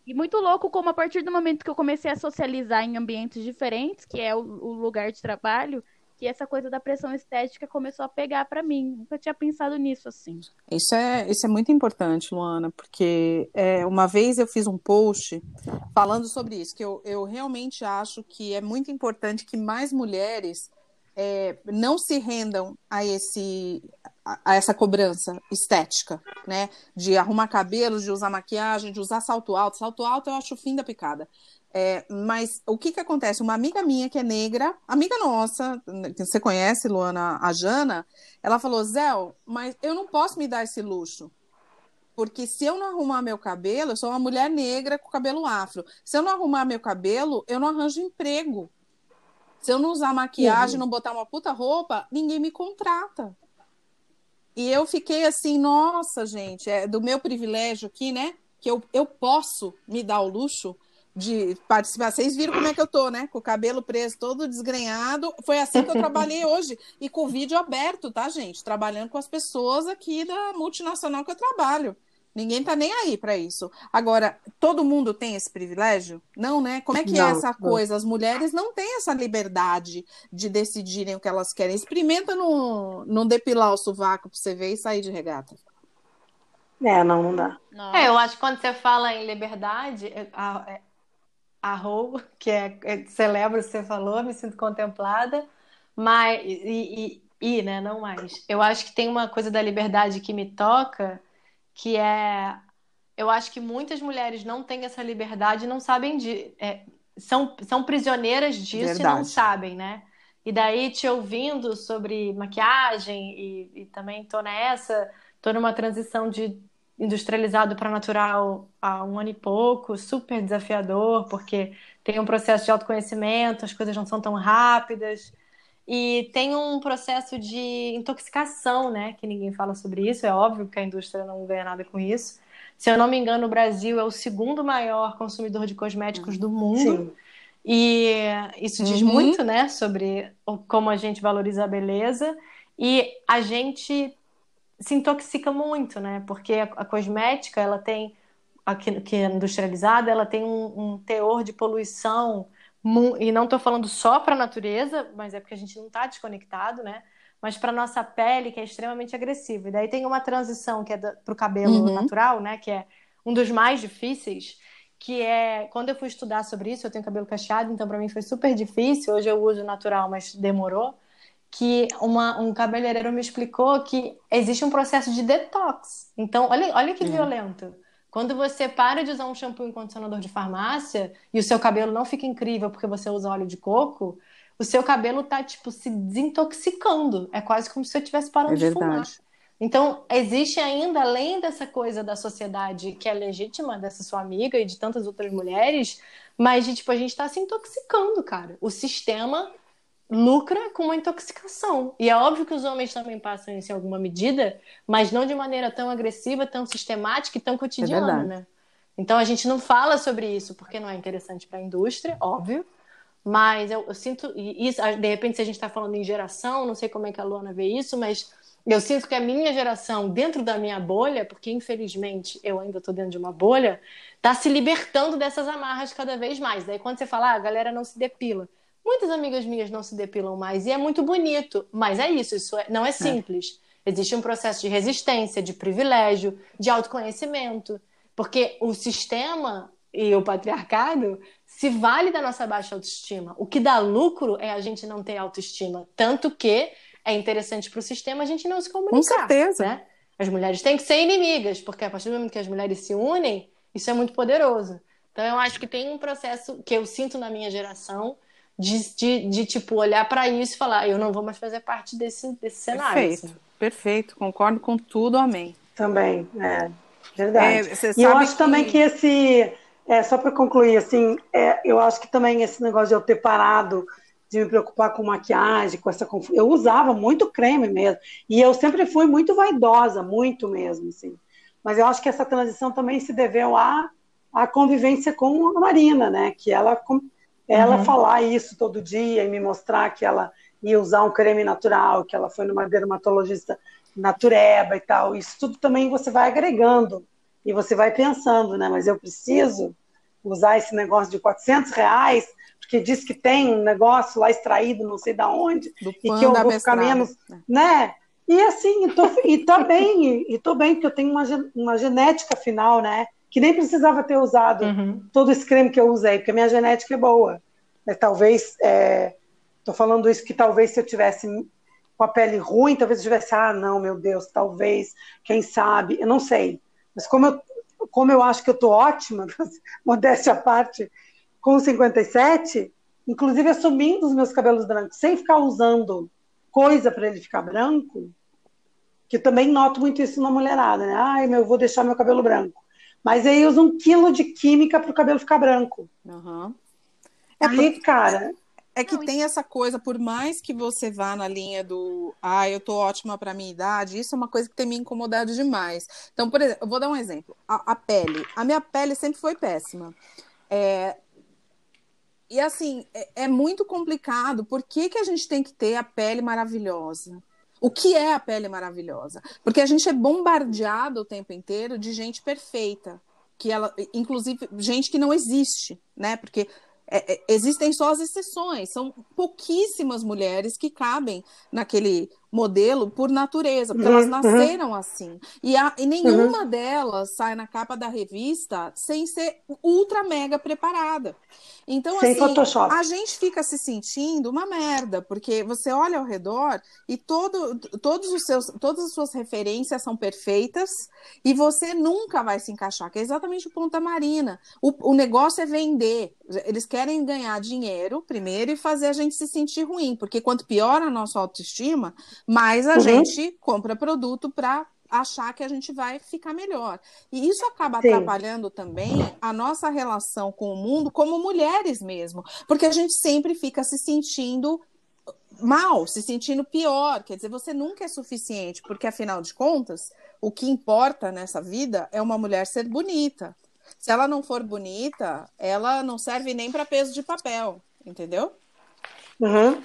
E muito louco como a partir do momento que eu comecei a socializar em ambientes diferentes, que é o, o lugar de trabalho, que essa coisa da pressão estética começou a pegar para mim. Nunca tinha pensado nisso assim. Isso é, isso é muito importante, Luana, porque é, uma vez eu fiz um post falando sobre isso, que eu, eu realmente acho que é muito importante que mais mulheres é, não se rendam a esse a essa cobrança estética, né? De arrumar cabelo, de usar maquiagem, de usar salto alto. Salto alto eu acho o fim da picada. É, mas o que que acontece? Uma amiga minha que é negra, amiga nossa, que você conhece, Luana, a Jana, ela falou, Zéu, mas eu não posso me dar esse luxo. Porque se eu não arrumar meu cabelo, eu sou uma mulher negra com cabelo afro. Se eu não arrumar meu cabelo, eu não arranjo emprego. Se eu não usar maquiagem, uhum. não botar uma puta roupa, ninguém me contrata. E eu fiquei assim, nossa, gente, é do meu privilégio aqui, né? Que eu, eu posso me dar o luxo de participar. Vocês viram como é que eu tô, né? Com o cabelo preso todo desgrenhado. Foi assim que eu trabalhei hoje. E com o vídeo aberto, tá, gente? Trabalhando com as pessoas aqui da multinacional que eu trabalho. Ninguém tá nem aí para isso. Agora, todo mundo tem esse privilégio? Não, né? Como é que é não, é essa não. coisa? As mulheres não têm essa liberdade de decidirem o que elas querem. Experimenta não, não depilar o sovaco pra você ver e sair de regata. É, não, não dá. É, eu acho que quando você fala em liberdade, a, é, a Rô, que é, é celebro o que você falou, me sinto contemplada, mas e, e, e, né, não mais. Eu acho que tem uma coisa da liberdade que me toca que é. Eu acho que muitas mulheres não têm essa liberdade, não sabem de. É, são, são prisioneiras disso Verdade. e não sabem, né? E daí, te ouvindo sobre maquiagem, e, e também tô nessa, tô numa transição de industrializado para natural há um ano e pouco, super desafiador, porque tem um processo de autoconhecimento, as coisas não são tão rápidas. E tem um processo de intoxicação, né? Que ninguém fala sobre isso. É óbvio que a indústria não ganha nada com isso. Se eu não me engano, o Brasil é o segundo maior consumidor de cosméticos do mundo. Sim. E isso diz uhum. muito, né, sobre como a gente valoriza a beleza. E a gente se intoxica muito, né? Porque a, cosmética, ela tem, aqui, que é industrializada, ela tem um, um teor de poluição e não estou falando só para a natureza, mas é porque a gente não está desconectado, né? Mas para nossa pele, que é extremamente agressiva. E daí tem uma transição que é para o cabelo uhum. natural, né? Que é um dos mais difíceis, que é quando eu fui estudar sobre isso, eu tenho cabelo cacheado, então para mim foi super difícil. Hoje eu uso natural, mas demorou. Que uma, um cabeleireiro me explicou que existe um processo de detox. Então, olha, olha que uhum. violento. Quando você para de usar um shampoo e condicionador de farmácia e o seu cabelo não fica incrível porque você usa óleo de coco, o seu cabelo tá, tipo, se desintoxicando. É quase como se você estivesse parando é de fumar. Então, existe ainda, além dessa coisa da sociedade que é legítima, dessa sua amiga e de tantas outras mulheres, mas tipo, a gente está se intoxicando, cara. O sistema lucra com uma intoxicação. E é óbvio que os homens também passam isso em alguma medida, mas não de maneira tão agressiva, tão sistemática e tão cotidiana, é né? Então a gente não fala sobre isso porque não é interessante para a indústria, óbvio. Mas eu, eu sinto, e isso, de repente, se a gente está falando em geração, não sei como é que a Luana vê isso, mas eu sinto que a minha geração, dentro da minha bolha, porque infelizmente eu ainda estou dentro de uma bolha, está se libertando dessas amarras cada vez mais. Daí quando você fala, ah, a galera não se depila. Muitas amigas minhas não se depilam mais e é muito bonito, mas é isso, isso é, não é, é. simples. É. Existe um processo de resistência, de privilégio, de autoconhecimento, porque o sistema e o patriarcado se vale da nossa baixa autoestima. O que dá lucro é a gente não ter autoestima, tanto que é interessante para o sistema a gente não se comunicar. Com certeza. Né? As mulheres têm que ser inimigas, porque a partir do momento que as mulheres se unem, isso é muito poderoso. Então eu acho que tem um processo que eu sinto na minha geração de, de, de tipo, olhar para isso e falar, eu não vou mais fazer parte desse, desse cenário. Perfeito, assim. perfeito, concordo com tudo, amém. Também, é verdade. É, e eu acho que... também que esse, é, só para concluir, assim, é, eu acho que também esse negócio de eu ter parado de me preocupar com maquiagem, com essa eu usava muito creme mesmo, e eu sempre fui muito vaidosa, muito mesmo, assim. Mas eu acho que essa transição também se deveu à, à convivência com a Marina, né? Que ela ela uhum. falar isso todo dia e me mostrar que ela ia usar um creme natural, que ela foi numa dermatologista natureba e tal. Isso tudo também você vai agregando e você vai pensando, né? Mas eu preciso usar esse negócio de 400 reais porque diz que tem um negócio lá extraído, não sei da onde, e que eu vou ficar menos, é. né? E assim, e tô, e tô bem, e tô bem, porque eu tenho uma, uma genética final, né? Que nem precisava ter usado uhum. todo esse creme que eu usei, porque a minha genética é boa. Mas talvez, estou é, falando isso que talvez se eu tivesse com a pele ruim, talvez eu tivesse, ah, não, meu Deus, talvez, quem sabe, eu não sei. Mas como eu, como eu acho que eu estou ótima, modéstia à parte, com 57, inclusive assumindo os meus cabelos brancos, sem ficar usando coisa para ele ficar branco, que eu também noto muito isso na mulherada, né? Ai, meu, eu vou deixar meu cabelo branco. Mas aí usa um quilo de química para o cabelo ficar branco. Uhum. É aí, porque, cara. É que tem essa coisa, por mais que você vá na linha do ah, eu tô ótima para minha idade, isso é uma coisa que tem me incomodado demais. Então, por exemplo, eu vou dar um exemplo. A, a pele. A minha pele sempre foi péssima. É, e assim, é, é, muito complicado. Por que, que a gente tem que ter a pele maravilhosa? O que é a pele maravilhosa? Porque a gente é bombardeado o tempo inteiro de gente perfeita, que ela, inclusive gente que não existe, né? Porque é, é, existem só as exceções, são pouquíssimas mulheres que cabem naquele modelo por natureza, porque uhum, elas nasceram uhum. assim. E, a, e nenhuma uhum. delas sai na capa da revista sem ser ultra mega preparada. Então, Sem assim, Photoshop. a gente fica se sentindo uma merda, porque você olha ao redor e todo, todos os seus, todas as suas referências são perfeitas e você nunca vai se encaixar, que é exatamente o ponto da Marina. O, o negócio é vender. Eles querem ganhar dinheiro primeiro e fazer a gente se sentir ruim, porque quanto pior a nossa autoestima, mais a uhum. gente compra produto para achar que a gente vai ficar melhor. E isso acaba Sim. atrapalhando também a nossa relação com o mundo como mulheres mesmo, porque a gente sempre fica se sentindo mal, se sentindo pior. Quer dizer, você nunca é suficiente, porque afinal de contas, o que importa nessa vida é uma mulher ser bonita. Se ela não for bonita, ela não serve nem para peso de papel, entendeu? Uhum.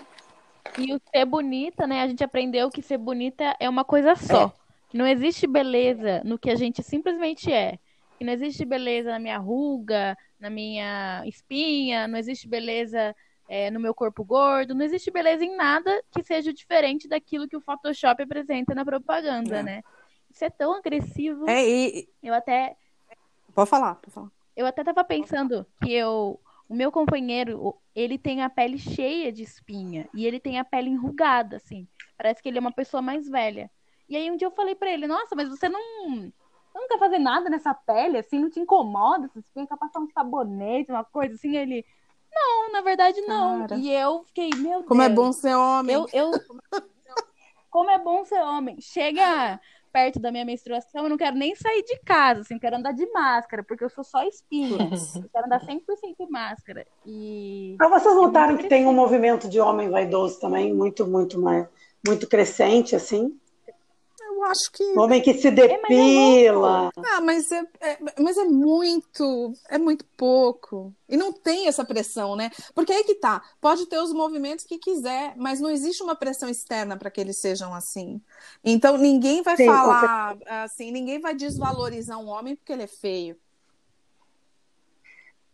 E o ser bonita, né? A gente aprendeu que ser bonita é uma coisa só. É. Não existe beleza no que a gente simplesmente é. E não existe beleza na minha ruga, na minha espinha, não existe beleza é, no meu corpo gordo, não existe beleza em nada que seja diferente daquilo que o Photoshop apresenta na propaganda, é. né? Isso é tão agressivo. É, e... Eu até. Pode falar, pode falar. Eu até tava pensando que eu. O meu companheiro, ele tem a pele cheia de espinha e ele tem a pele enrugada, assim. Parece que ele é uma pessoa mais velha. E aí um dia eu falei para ele, nossa, mas você não, você não quer fazer nada nessa pele, assim, não te incomoda? Você fica passar um sabonete, uma coisa assim, ele. Não, na verdade não. Cara. E eu fiquei, meu Deus. Como é bom ser homem. Eu, eu... Como é bom ser homem. Chega perto da minha menstruação, eu não quero nem sair de casa, assim, eu quero andar de máscara, porque eu sou só espinha. eu quero andar 100% de máscara. E Mas vocês notaram que tem um movimento de homem vaidoso também, muito, muito, mais, muito crescente, assim? Eu acho que. Homem que se É, mas é depila. Ah, mas é, é- mas é muito, é muito pouco. E não tem essa pressão, né? Porque aí que tá. Pode ter os movimentos que quiser, mas não existe uma pressão externa para que eles sejam assim. Então ninguém vai Sim, falar assim, ninguém vai desvalorizar um homem porque ele é feio.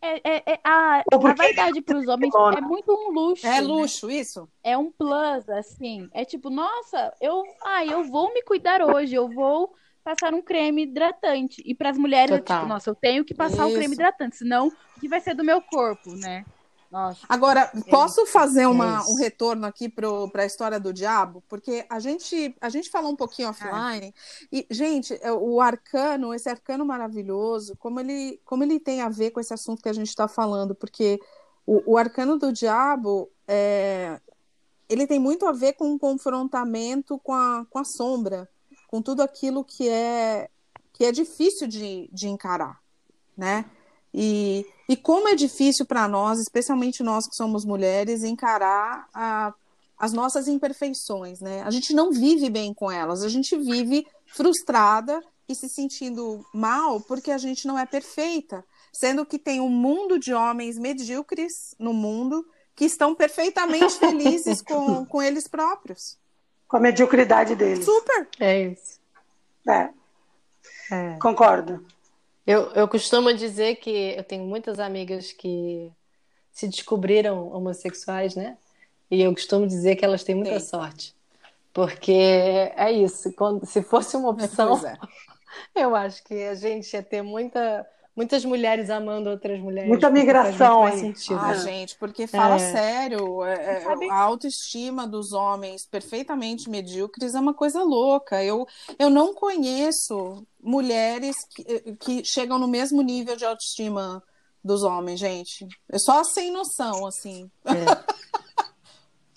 É, é- é- a, a vaidade para os homens é muito um luxo. É né? luxo isso? É um plus, assim. É tipo, nossa, eu, ah, eu vou me cuidar hoje, eu vou passar um creme hidratante. E para as mulheres é tipo, nossa, eu tenho que passar o creme Isso. hidratante, senão o que vai ser do meu corpo, né? Nossa. Agora, posso fazer uma- um retorno aqui para a história do diabo? Porque a gente, a gente falou um pouquinho offline. E, gente, é, o arcano, esse arcano maravilhoso, como ele, como ele tem a ver com esse assunto que a gente está falando? Porque o, o arcano do diabo, é, ele tem muito a ver com o confrontamento com a, com a sombra, com tudo aquilo que é, que é difícil de, de encarar, né? E, e como é difícil para nós, especialmente nós que somos mulheres, encarar a- as nossas imperfeições, né? A gente não vive bem com elas, a gente vive frustrada e se sentindo mal porque a gente não é perfeita, sendo que tem um mundo de homens medíocres no mundo que estão perfeitamente felizes com, com eles próprios. Com a mediocridade deles. Super! É isso. É, É. concordo. Eu, eu costumo dizer que eu tenho muitas amigas que se descobriram homossexuais, né? E eu costumo dizer que elas têm muita Sim. sorte. Porque é isso, quando, se fosse uma opção, é. eu acho que a gente ia ter muita, muitas mulheres amando outras mulheres. Muita faz migração muito sentido. Ah, né? gente, porque fala É. sério, é- é- Sabe- a autoestima dos homens perfeitamente medíocres é uma coisa louca. Eu, eu não conheço mulheres que, que chegam no mesmo nível de autoestima dos homens, gente. É só sem noção, assim.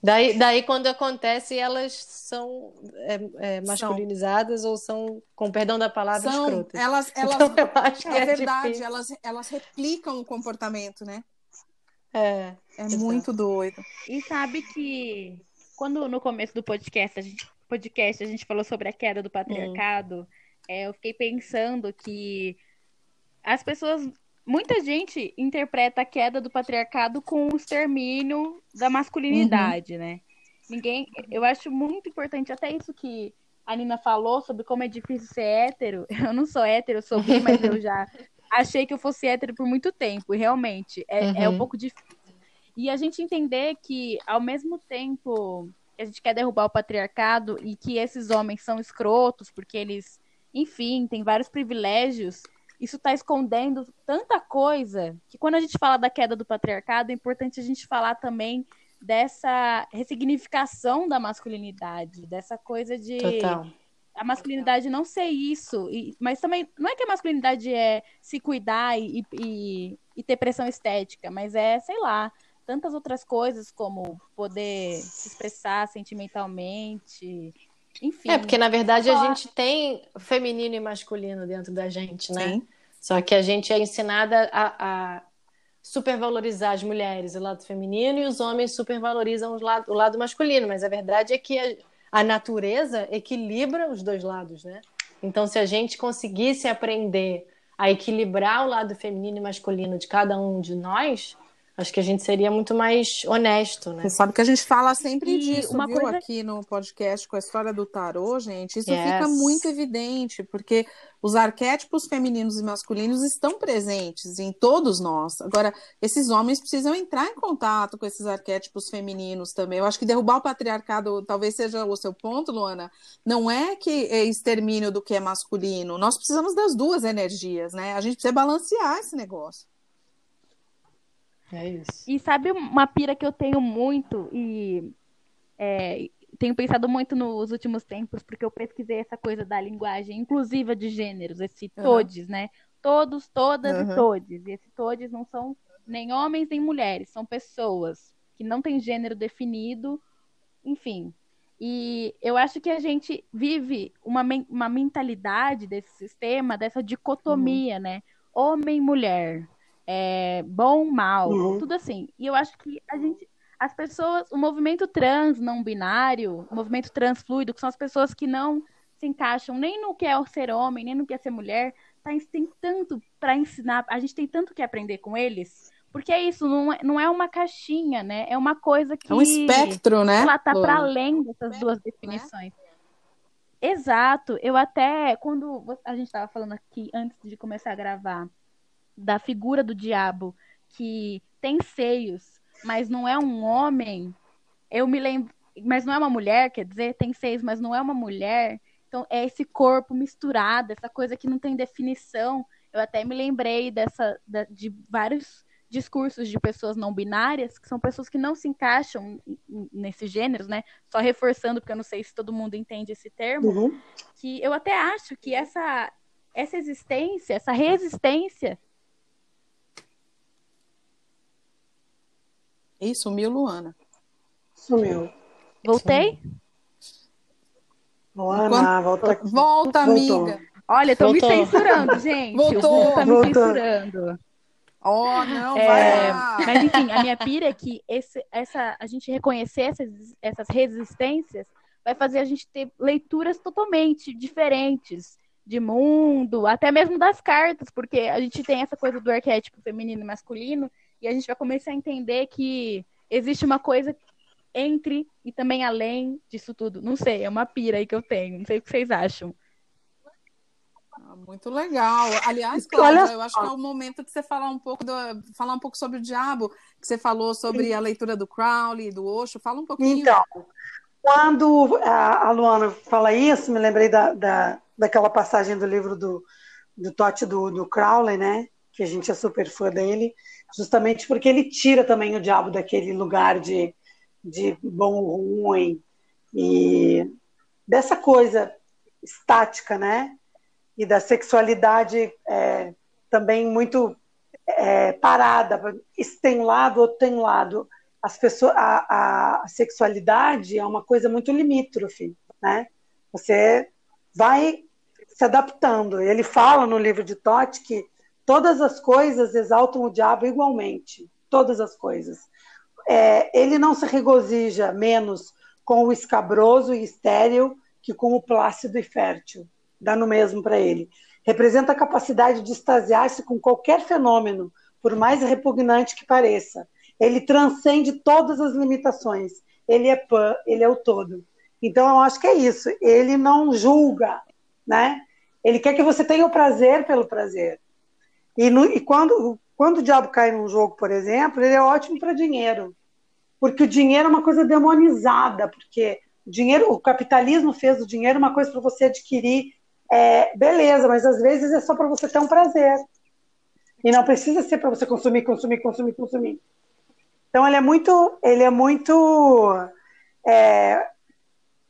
Daí, daí, quando acontece, elas são é, é, masculinizadas ou são, com perdão da palavra, São, escrotas. elas, elas, Então, eu acho que é é verdade, difícil. elas, elas replicam o comportamento, né? É. É Exato. muito doido. E sabe que quando no começo do podcast a gente, podcast, a gente falou sobre a queda do patriarcado, é, eu fiquei pensando que as pessoas, muita gente interpreta a queda do patriarcado com o extermínio da masculinidade, né? Ninguém, eu acho muito importante até isso que a Nina falou sobre como é difícil ser hétero. Eu não sou hétero, eu sou bi, mas eu já achei que eu fosse hétero por muito tempo, e realmente é, é um Uhum. pouco difícil. E a gente entender que, ao mesmo tempo que a gente quer derrubar o patriarcado e que esses homens são escrotos, porque eles, enfim, têm vários privilégios, isso está escondendo tanta coisa que quando a gente fala da queda do patriarcado, é importante a gente falar também dessa ressignificação da masculinidade, dessa coisa de Total. a masculinidade não ser isso, e- mas também não é que a masculinidade é se cuidar e, e, e ter pressão estética, mas é, sei lá, tantas outras coisas como poder se expressar sentimentalmente, enfim. É, porque na verdade a gente tem feminino e masculino dentro da gente, né? Sim. Só que a gente é ensinada a, a supervalorizar as mulheres, o lado feminino, e os homens supervalorizam os lado- o lado masculino. Mas a verdade é que a, a natureza equilibra os dois lados, né? Então, se a gente conseguisse aprender a equilibrar o lado feminino e masculino de cada um de nós, acho que a gente seria muito mais honesto, né? Você sabe que a gente fala sempre E disso, uma viu? coisa- Aqui no podcast com a história do tarô, gente, isso Yes. fica muito evidente, porque os arquétipos femininos e masculinos estão presentes em todos nós. Agora, esses homens precisam entrar em contato com esses arquétipos femininos também. Eu acho que derrubar o patriarcado talvez seja o seu ponto, Luana. Não é que é extermínio do que é masculino. Nós precisamos das duas energias, né? A gente precisa balancear esse negócio. É isso. E sabe uma pira que eu tenho muito e é, tenho pensado muito nos últimos tempos, porque eu pesquisei essa coisa da linguagem inclusiva de gêneros, esse Uhum. todes, né? Todos, todas Uhum. e todes. E esse todes não são nem homens nem mulheres, são pessoas que não têm gênero definido, enfim. E eu acho que a gente vive uma, uma mentalidade desse sistema, dessa dicotomia, uhum. né? Homem mulher, é, bom, mal, uhum. tudo assim. E eu acho que a gente, as pessoas, o movimento trans não binário, o movimento trans fluido, que são as pessoas que não se encaixam nem no que é ser homem, nem no que é ser mulher, tá, tem tanto para ensinar, a gente tem tanto que aprender com eles, porque é isso, não é, não é uma caixinha, né? É uma coisa que. É um espectro, né? Ela tá para além dessas duas definições. Exato. Eu até, quando a gente estava falando aqui, antes de começar a gravar, da figura do diabo que tem seios, mas não é um homem, eu me lembro. Mas não é uma mulher, quer dizer, tem seios, mas não é uma mulher. Então, é esse corpo misturado, essa coisa que não tem definição. Eu até me lembrei dessa, de vários discursos de pessoas não binárias, que são pessoas que não se encaixam nesses gêneros, né? Só reforçando, porque eu não sei se todo mundo entende esse termo, uhum. que eu até acho que essa, essa existência, essa resistência. Ih, sumiu, Luana. Sumiu. Voltei? Luana, volta. Volta, amiga. Olha, tô Voltou. me censurando, gente. Voltou. Tá me censurando. Oh, não, é, Mas enfim, a minha pira é que esse, essa, a gente reconhecer essas, essas resistências vai fazer a gente ter leituras totalmente diferentes de mundo, até mesmo das cartas, porque a gente tem essa coisa do arquétipo feminino e masculino, e a gente vai começar a entender que existe uma coisa entre e também além disso tudo. Não sei, é uma pira aí que eu tenho, não sei o que vocês acham. Ah, muito legal. Aliás, Cláudia, eu acho que é o momento de você falar um pouco do, falar um pouco sobre o diabo, que você falou sobre a leitura do Crowley, do Osho. Fala um pouquinho. Então, quando a Luana fala isso, me lembrei da, da, daquela passagem do livro do, do Totti do, do Crowley, né? Que a gente é super fã dele, justamente porque ele tira também o diabo daquele lugar de, de bom ou ruim e dessa coisa estática, né? e da sexualidade é, também muito é, parada. Isso tem um lado, outro tem um lado. As pessoas, a, a, sexualidade é uma coisa muito limítrofe, né? Você vai se adaptando. Ele fala no livro de Totti que todas as coisas exaltam o diabo igualmente, todas as coisas. É, ele não se regozija menos com o escabroso e estéril que com o plácido e fértil dá no mesmo para ele. Representa a capacidade de extasiar-se com qualquer fenômeno, por mais repugnante que pareça. Ele transcende todas as limitações. Ele é pan, ele é o todo. Então eu acho que é isso. Ele não julga, né? Ele quer que você tenha o prazer pelo prazer. E, no, e quando, quando o diabo cai num jogo, por exemplo, ele é ótimo para dinheiro. Porque o dinheiro é uma coisa demonizada, porque o dinheiro, o capitalismo fez o dinheiro uma coisa para você adquirir é, beleza, mas às vezes é só para você ter um prazer. E não precisa ser para você consumir, consumir, consumir, consumir. Então ele é muito, ele é muito. É,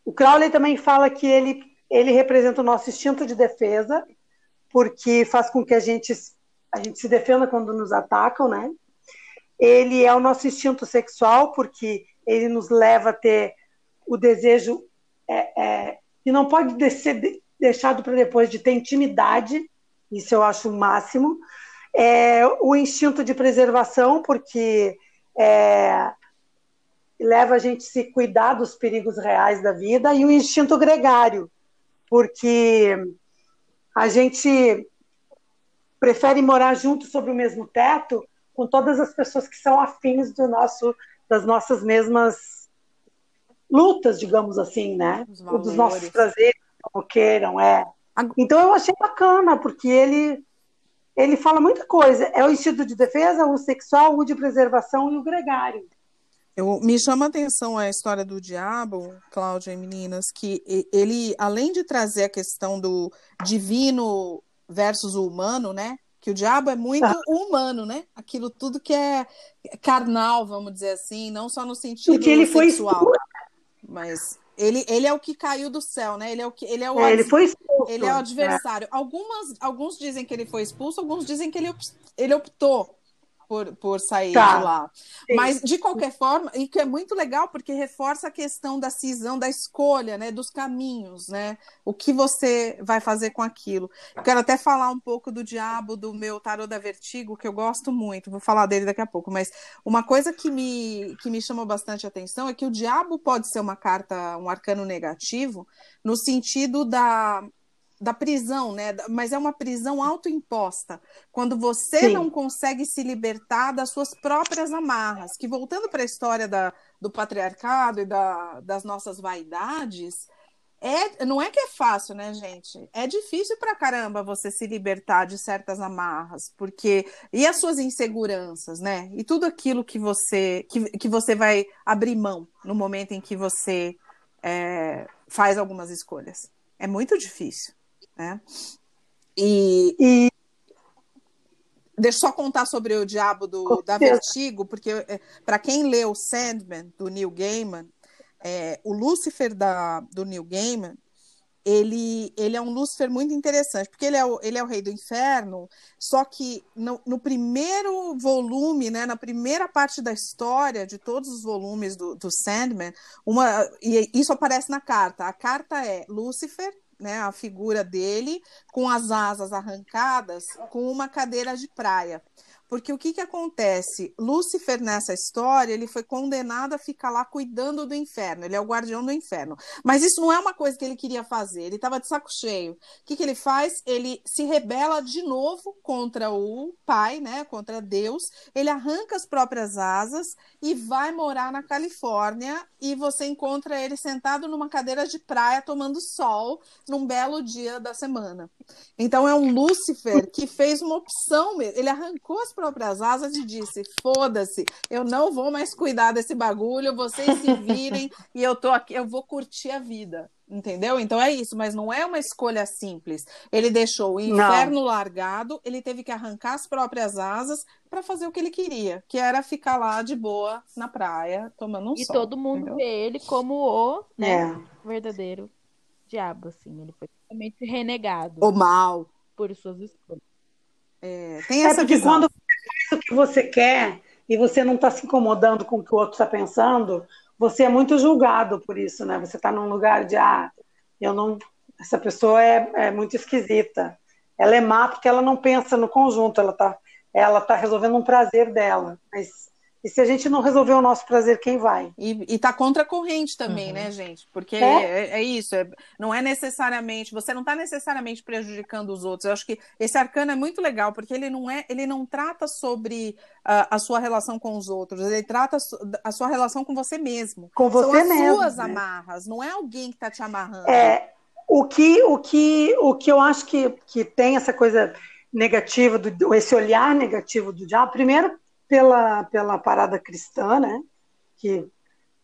o Crowley também fala que ele, ele representa o nosso instinto de defesa, porque faz com que a gente, a gente se defenda quando nos atacam, né? Ele é o nosso instinto sexual, porque ele nos leva a ter o desejo é, é, que não pode descer, deixado para depois de ter intimidade, isso eu acho o máximo. É, o instinto de preservação, porque é, leva a gente a se cuidar dos perigos reais da vida, e o instinto gregário, porque a gente prefere morar junto sobre o mesmo teto com todas as pessoas que são afins do nosso, das nossas mesmas lutas, digamos assim, né? Dos nossos prazeres, como queiram, é. Então eu achei bacana, porque ele ele fala muita coisa. É o instinto de defesa, o sexual, o de preservação e o gregário. Eu, me chama a atenção a história do diabo, Cláudia e meninas, que ele, além de trazer a questão do divino versus o humano, né? Que o diabo é muito ah. humano, né? Aquilo tudo que é carnal, vamos dizer assim, não só no sentido Porque ele sexual. Foi... Mas ele, ele é o que caiu do céu, né? Ele é o que ele é o é, ele foi expulso, ele é o adversário. É. Algumas, alguns dizem que ele foi expulso, alguns dizem que ele, ele optou por, por sair tá. de lá. Sim. Mas, de qualquer forma, e que é muito legal, porque reforça a questão da cisão, da escolha, né? Dos caminhos, né? O que você vai fazer com aquilo. Eu quero até falar um pouco do diabo do meu tarô da Vertigo, que eu gosto muito, vou falar dele daqui a pouco, mas uma coisa que me, que me chamou bastante atenção é que o diabo pode ser uma carta, um arcano negativo, no sentido da da prisão, né? Mas é uma prisão autoimposta, quando você Sim. não consegue se libertar das suas próprias amarras. Que voltando para a história da, do patriarcado e da, das nossas vaidades, é, não é que é fácil, né, gente? É difícil pra caramba você se libertar de certas amarras, porque e as suas inseguranças, né? E tudo aquilo que você que, que você vai abrir mão no momento em que você é, faz algumas escolhas. É muito difícil. Né? E, e deixa eu só contar sobre o diabo do, da Vertigo, porque é, para quem leu Sandman, do Neil Gaiman, é, o Lúcifer da, do Neil Gaiman, ele, ele é um Lúcifer muito interessante, porque ele é o, ele é o rei do inferno, só que no, no primeiro volume, né, na primeira parte da história de todos os volumes do, do Sandman, uma, e isso aparece na carta. A carta é Lúcifer, né, a figura dele com as asas arrancadas, com uma cadeira de praia. Porque o que, que acontece? Lúcifer, nessa história, ele foi condenado a ficar lá cuidando do inferno. Ele é o guardião do inferno. Mas isso não é uma coisa que ele queria fazer. Ele estava de saco cheio. O que, que ele faz? Ele se rebela de novo contra o pai, né? Contra Deus. Ele arranca as próprias asas e vai morar na Califórnia. E você encontra ele sentado numa cadeira de praia tomando sol num belo dia da semana. Então é um Lúcifer que fez uma opção. Ele arrancou as próprias asas e disse: foda-se, eu não vou mais cuidar desse bagulho, vocês se virem e eu tô aqui, eu vou curtir a vida. Entendeu? Então é isso, mas não é uma escolha simples. Ele deixou o inferno não. largado, ele teve que arrancar as próprias asas para fazer o que ele queria, que era ficar lá de boa na praia, tomando um e sol. E todo mundo entendeu? vê ele como o né, é. verdadeiro diabo, assim. Ele foi totalmente renegado. O mal. Por suas escolhas. É, tem essa é visão. quando o que você quer e você não está se incomodando com o que o outro está pensando, você é muito julgado por isso, né? Você está num lugar de, ah, eu não. Essa pessoa é, é muito esquisita. Ela é má porque ela não pensa no conjunto, ela está ela tá resolvendo um prazer dela. Mas e se a gente não resolver o nosso prazer, quem vai? E, e tá contra a corrente também, uhum. né, gente? Porque é, é, é isso, é, não é necessariamente, você não está necessariamente prejudicando os outros. Eu acho que esse arcano é muito legal, porque ele não é, ele não trata sobre uh, a sua relação com os outros, ele trata a sua relação com você mesmo. Com você São as mesmo, suas né? amarras, não é alguém que está te amarrando. É, o que, o que, o que eu acho que, que tem essa coisa negativa, do, esse olhar negativo do diabo, primeiro pela, pela parada cristã, né? Que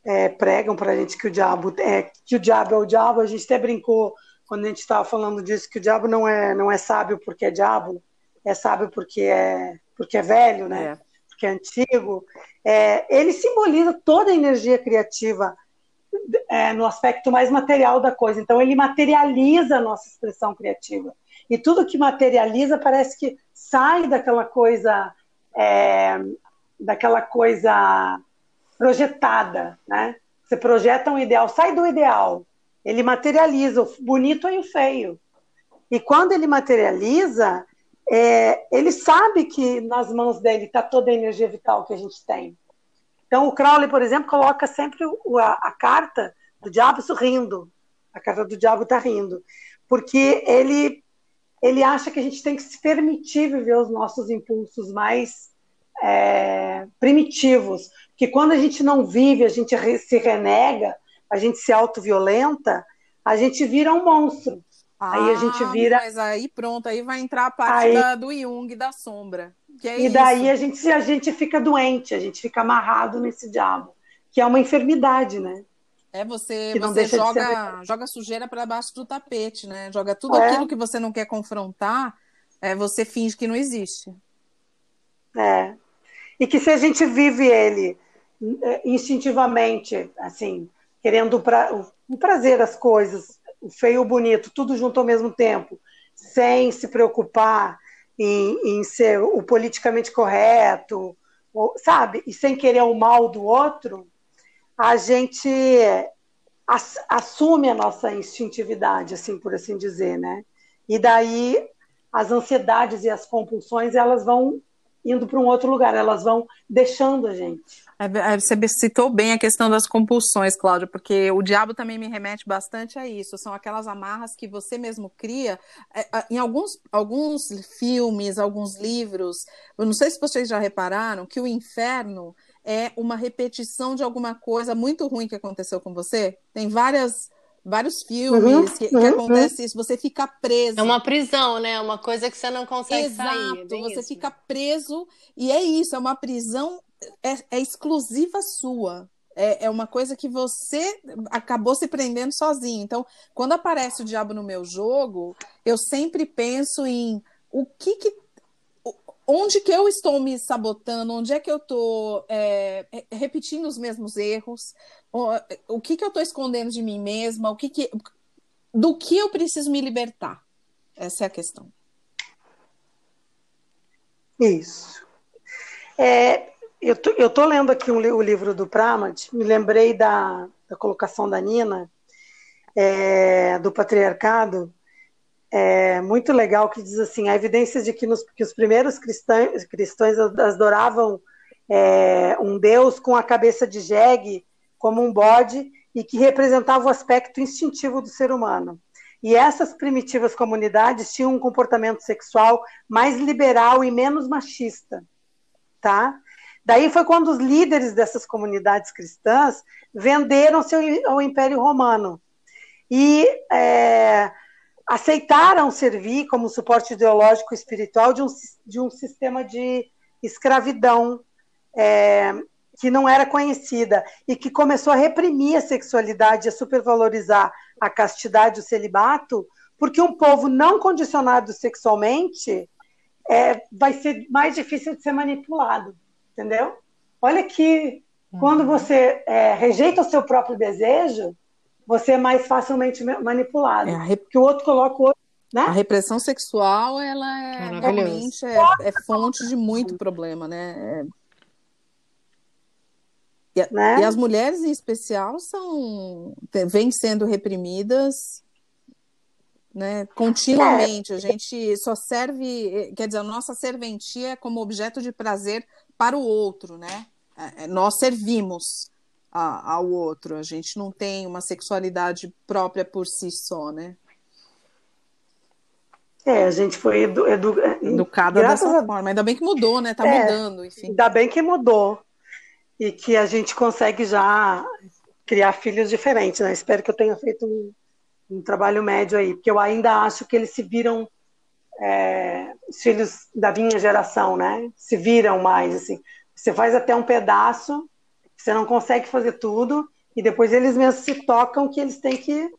é, pregam para a gente que o diabo é que o diabo é o diabo. A gente até brincou quando a gente estava falando disso que o diabo não é não é sábio porque é diabo, é sábio porque é porque é velho, né? É. Porque é antigo. É, ele simboliza toda a energia criativa é, no aspecto mais material da coisa. Então ele materializa a nossa expressão criativa. E tudo que materializa parece que sai daquela coisa é, daquela coisa projetada, né? Você projeta um ideal, sai do ideal, ele materializa o bonito e o feio. E quando ele materializa, é, ele sabe que nas mãos dele está toda a energia vital que a gente tem. Então, o Crowley, por exemplo, coloca sempre a, a carta do diabo sorrindo. A carta do diabo está rindo. Porque ele ele acha que a gente tem que se permitir viver os nossos impulsos mais é, primitivos. Que quando a gente não vive, a gente se renega, a gente se autoviolenta, a gente vira um monstro. Ah, aí a gente vira. Mas aí pronto, aí vai entrar a parte aí... da, do Jung, da sombra. É e daí a gente, a gente fica doente, a gente fica amarrado nesse diabo, que é uma enfermidade, né? É, você, você joga, joga sujeira para baixo do tapete, né? Joga tudo é. aquilo que você não quer confrontar, é, você finge que não existe. É. E que se a gente vive ele é, instintivamente, assim, querendo pra, o prazer das coisas, o feio e o bonito, tudo junto ao mesmo tempo, sem se preocupar em, em ser o politicamente correto, ou, sabe? E sem querer o mal do outro, a gente ass, assume a nossa instintividade, assim por assim dizer, né? E daí as ansiedades e as compulsões elas vão indo para um outro lugar, elas vão deixando a gente. É, é, você citou bem a questão das compulsões, Cláudia, porque o diabo também me remete bastante a isso. São aquelas amarras que você mesmo cria. É, em alguns, alguns filmes, alguns livros, eu não sei se vocês já repararam que o inferno é uma repetição de alguma coisa muito ruim que aconteceu com você. Tem várias vários filmes uhum, que, que uhum, acontece uhum. isso, você fica preso. É uma prisão, né? É uma coisa que você não consegue Exato, sair. Exato, você isso. fica preso e é isso, é uma prisão é, é exclusiva sua. É, é uma coisa que você acabou se prendendo sozinho. Então, quando aparece o diabo no meu jogo, eu sempre penso em o que que onde que eu estou me sabotando, onde é que eu estou é, repetindo os mesmos erros, o, o que que eu estou escondendo de mim mesma, o que que, do que eu preciso me libertar. Essa é a questão. Isso. É, eu, tô, eu tô lendo aqui um, o livro do Pramad, me lembrei da, da colocação da Nina, é, do patriarcado, é muito legal que diz assim, a evidência de que, nos, que os primeiros cristãos, cristãos adoravam é, um Deus com a cabeça de jegue como um bode e que representava o aspecto instintivo do ser humano. E essas primitivas comunidades tinham um comportamento sexual mais liberal e menos machista, tá? Daí foi quando os líderes dessas comunidades cristãs venderam-se ao Império Romano. E é, aceitaram servir como suporte ideológico e espiritual de um, de um sistema de escravidão é, que não era conhecida e que começou a reprimir a sexualidade, a supervalorizar a castidade, o celibato, porque um povo não condicionado sexualmente é, vai ser mais difícil de ser manipulado, entendeu? Olha que quando uhum. você é, rejeita o seu próprio desejo, você é mais facilmente manipulado. É, rep... Porque o outro coloca o outro. Né? A repressão sexual, ela é, realmente é, é, fonte de muito problema, né? É... E, né? e, as mulheres, em especial, são vêm sendo reprimidas né, continuamente. A gente só serve, quer dizer, a nossa serventia é como objeto de prazer para o outro, né? É, é, nós servimos a, ao outro. A gente não tem uma sexualidade própria por si só, né? É, a gente foi edu, edu, educada dessa a... forma. Ainda bem que mudou, né? Tá é, mudando, enfim. Ainda bem que mudou. E que a gente consegue já criar filhos diferentes, né? Espero que eu tenha feito um, um trabalho médio aí, porque eu ainda acho que eles se viram é, os filhos da minha geração, né? Se viram mais, assim. Você faz até um pedaço você não consegue fazer tudo e depois eles mesmos se tocam que eles têm que,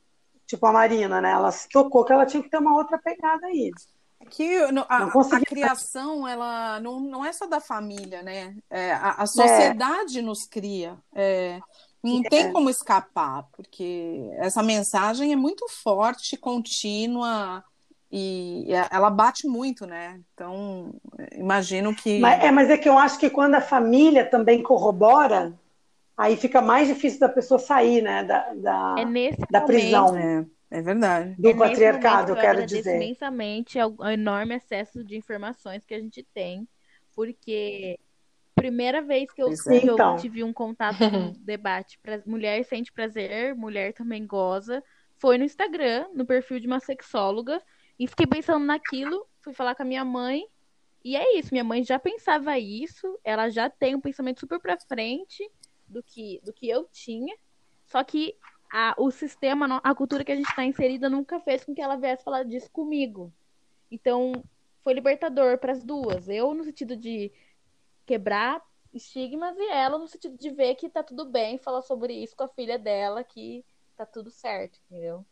tipo a Marina, né? Ela se tocou que ela tinha que ter uma outra pegada aí. É que a, a, criação ela não, não é só da família, né? É, a, a, sociedade é. nos cria. É, não é. tem como escapar, porque essa mensagem é muito forte, contínua e ela bate muito, né? Então imagino que. Mas, é, mas é que eu acho que quando a família também corrobora, aí fica mais difícil da pessoa sair, né, da, da, é da prisão. É, é verdade. Do é patriarcado, eu quero dizer. imensamente o enorme excesso de informações que a gente tem, porque primeira vez que eu, que então. eu tive um contato, um debate, pra, mulher sente prazer, mulher também goza, foi no Instagram, no perfil de uma sexóloga, e fiquei pensando naquilo, fui falar com a minha mãe, e é isso, minha mãe já pensava isso, ela já tem um pensamento super pra frente, do que, do que eu tinha. Só que a, o sistema, a cultura que a gente está inserida nunca fez com que ela viesse falar disso comigo. Então, foi libertador para as duas. Eu, no sentido de quebrar estigmas, e ela, no sentido de ver que tá tudo bem, falar sobre isso com a filha dela, que tá tudo certo, entendeu?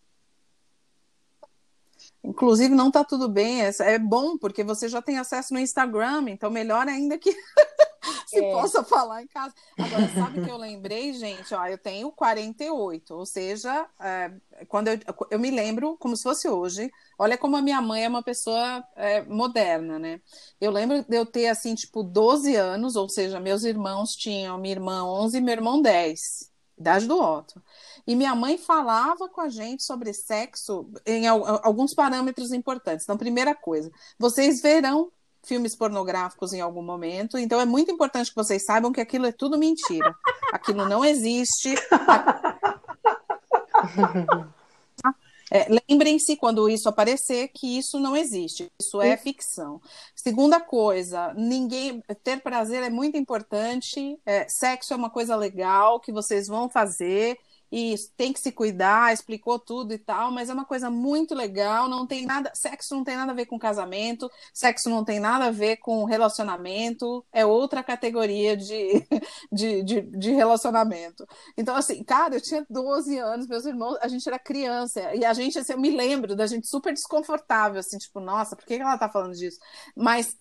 Inclusive, não tá tudo bem. É, é bom, porque você já tem acesso no Instagram, então melhor ainda que se é. possa falar em casa. Agora, sabe que eu lembrei, gente? Ó, eu tenho 48, ou seja, é, quando eu, eu me lembro como se fosse hoje. Olha como a minha mãe é uma pessoa é, moderna, né? Eu lembro de eu ter, assim, tipo, 12 anos, ou seja, meus irmãos tinham, minha irmã 11 e meu irmão 10, idade do Otto. E minha mãe falava com a gente sobre sexo em alguns parâmetros importantes. Então, primeira coisa, vocês verão filmes pornográficos em algum momento, então é muito importante que vocês saibam que aquilo é tudo mentira. Aquilo não existe. É, Lembrem-se, quando isso aparecer, que isso não existe, isso é ficção. Segunda coisa, ninguém ter prazer é muito importante. É, sexo é uma coisa legal que vocês vão fazer e tem que se cuidar, explicou tudo e tal, mas é uma coisa muito legal, não tem nada, sexo não tem nada a ver com casamento, sexo não tem nada a ver com relacionamento, é outra categoria de, de, de, de relacionamento. Então, assim, cara, eu tinha 12 anos, meus irmãos, a gente era criança, e a gente, assim, eu me lembro da gente super desconfortável, assim, tipo, nossa, por que ela tá falando disso? Mas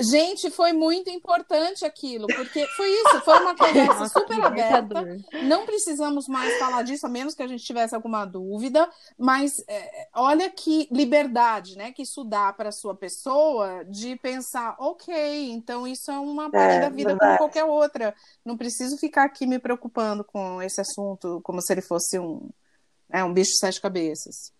Gente, foi muito importante aquilo, porque foi isso, foi uma conversa Nossa, super aberta. Não precisamos mais falar disso, a menos que a gente tivesse alguma dúvida, mas é, olha que liberdade, né, que isso dá para a sua pessoa de pensar, ok, então isso é uma parte é, da vida verdade. como qualquer outra. Não preciso ficar aqui me preocupando com esse assunto como se ele fosse um, é, um bicho de sete cabeças.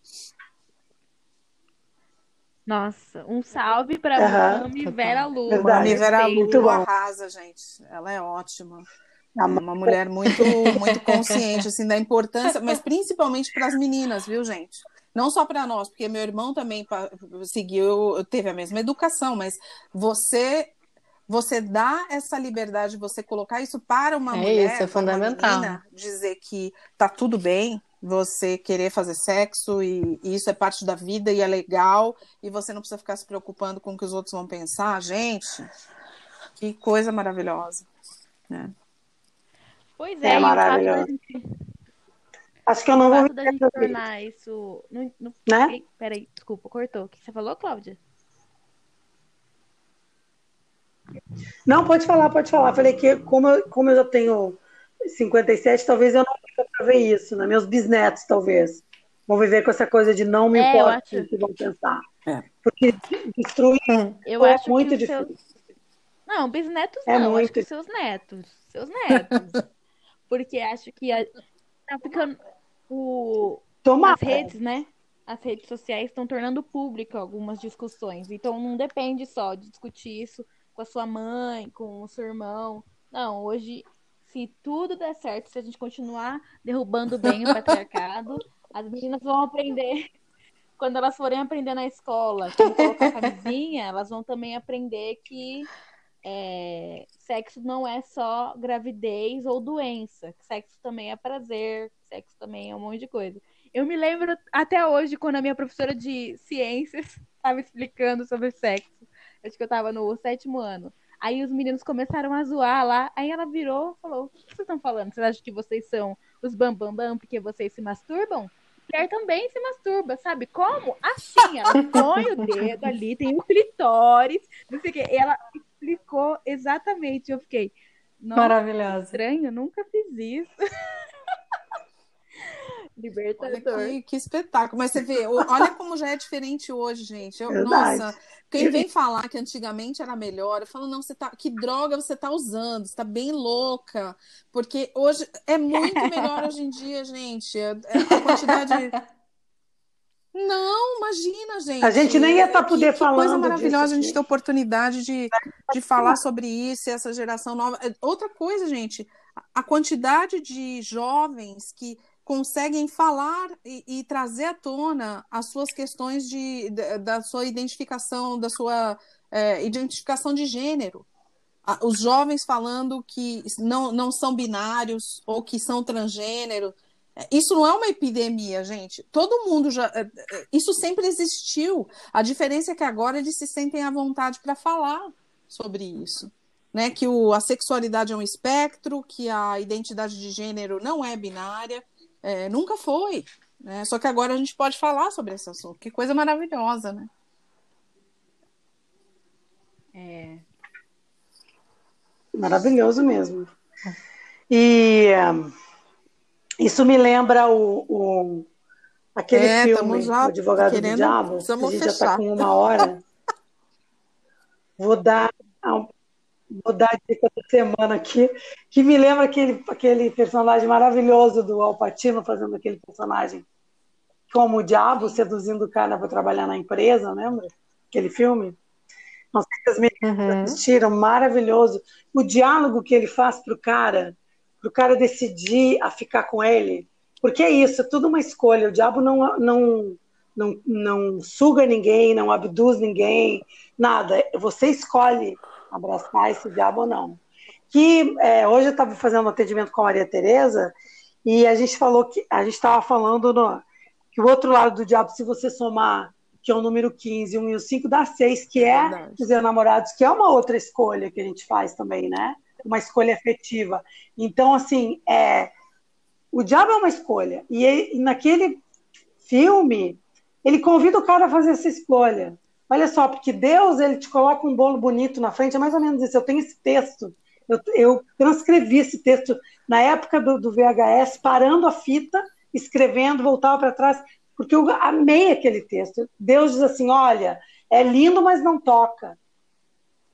Nossa, um salve para uhum. Mami Vera Lu. Mami Vera Lu arrasa, gente. Ela é ótima. É uma mulher muito, muito consciente assim da importância, mas principalmente para as meninas, viu, gente? Não só para nós, porque meu irmão também seguiu, teve a mesma educação, mas você você dá essa liberdade, você colocar isso para uma é mulher, isso, é fundamental. Menina, dizer que tá tudo bem, você querer fazer sexo e, e, isso é parte da vida e é legal e você não precisa ficar se preocupando com o que os outros vão pensar, gente. Que coisa maravilhosa, né? Pois é, é maravilhoso. Gente... Acho que eu não vou da gente tornar isso, no, no... né? Peraí, desculpa, cortou. O que você falou, Cláudia? Não, pode falar, pode falar. Falei que como eu, como eu já tenho 57, talvez eu não para ver isso, né? Meus bisnetos, talvez. Vão viver com essa coisa de não me é, importa o que vão pensar. É. Porque destruir eu é acho muito difícil. Seus... Não, bisnetos é não, muito... acho que seus netos. Seus netos. Porque acho que a... tá ficando. O... As redes, né? As redes sociais estão tornando público algumas discussões. Então não depende só de discutir isso com a sua mãe, com o seu irmão. Não, hoje se tudo der certo, se a gente continuar derrubando bem o patriarcado, as meninas vão aprender. Quando elas forem aprender na escola como colocar a camisinha, elas vão também aprender que é, sexo não é só gravidez ou doença. Sexo também é prazer, sexo também é um monte de coisa. Eu me lembro até hoje, quando a minha professora de ciências estava explicando sobre sexo. Acho que eu estava no sétimo ano. Aí os meninos começaram a zoar lá. Aí ela virou e falou: O que vocês estão falando? Vocês acham que vocês são os bambambam bam, bam, porque vocês se masturbam? Mulher também se masturba, sabe como? Assim, ela põe o dedo ali, tem um clitóris, não sei o quê. E ela explicou exatamente. Eu fiquei. Maravilhosa. Estranho, nunca fiz isso. Libertador. Que, que, espetáculo. Mas você vê, olha como já é diferente hoje, gente. Eu, nossa, quem vem falar que antigamente era melhor, eu falo, não, você tá. Que droga você tá usando? Você tá bem louca. Porque hoje é muito melhor hoje em dia, gente. É, é a quantidade. Não, imagina, gente. A gente nem ia estar tá poder que, falando. Que coisa maravilhosa a gente ter oportunidade de, de falar sobre isso, essa geração nova. É, outra coisa, gente, a quantidade de jovens que conseguem falar e, e, trazer à tona as suas questões de, de da sua identificação, da sua é, identificação de gênero. Os jovens falando que não, não são binários ou que são transgênero. Isso não é uma epidemia, gente. Todo mundo já. É, é, isso sempre existiu. A diferença é que agora eles se sentem à vontade para falar sobre isso. Né? Que o, a sexualidade é um espectro, que a identidade de gênero não é binária é, nunca foi. Né? Só que agora a gente pode falar sobre esse assunto. Que coisa maravilhosa, né? É. Maravilhoso mesmo. E um, isso me lembra o, o aquele É, filme, O Advogado do querendo- Diabo, que a gente já está fechar. com uma hora. Vou dar, vou dar dica da semana aqui, que me lembra aquele, aquele personagem maravilhoso do Al Pacino fazendo aquele personagem como o diabo seduzindo o cara para trabalhar na empresa, lembra? Aquele filme? Não sei se as meninas Uhum. assistiram, maravilhoso. O diálogo que ele faz pro cara, pro cara decidir a ficar com ele. Porque é isso, é tudo uma escolha. O diabo não, não, não, não suga ninguém, não abduz ninguém, nada. Você escolhe abraçar esse diabo ou não. Que é, hoje eu estava fazendo um atendimento com a Maria Tereza e a gente falou que a gente estava falando no, que o outro lado do diabo, se você somar que é o número 15, 1 e o 5, dá 6, que é Verdade. os enamorados, que é uma outra escolha que a gente faz também, né? Uma escolha afetiva. Então, assim, é, o diabo é uma escolha. E, ele- e naquele filme, ele convida o cara a fazer essa escolha. Olha só, porque Deus, ele te coloca um bolo bonito na frente, é mais ou menos isso. Eu tenho esse texto, eu, eu transcrevi esse texto na época do, do VHS, parando a fita, escrevendo, voltava para trás, porque eu amei aquele texto. Deus diz assim: olha, é lindo, mas não toca.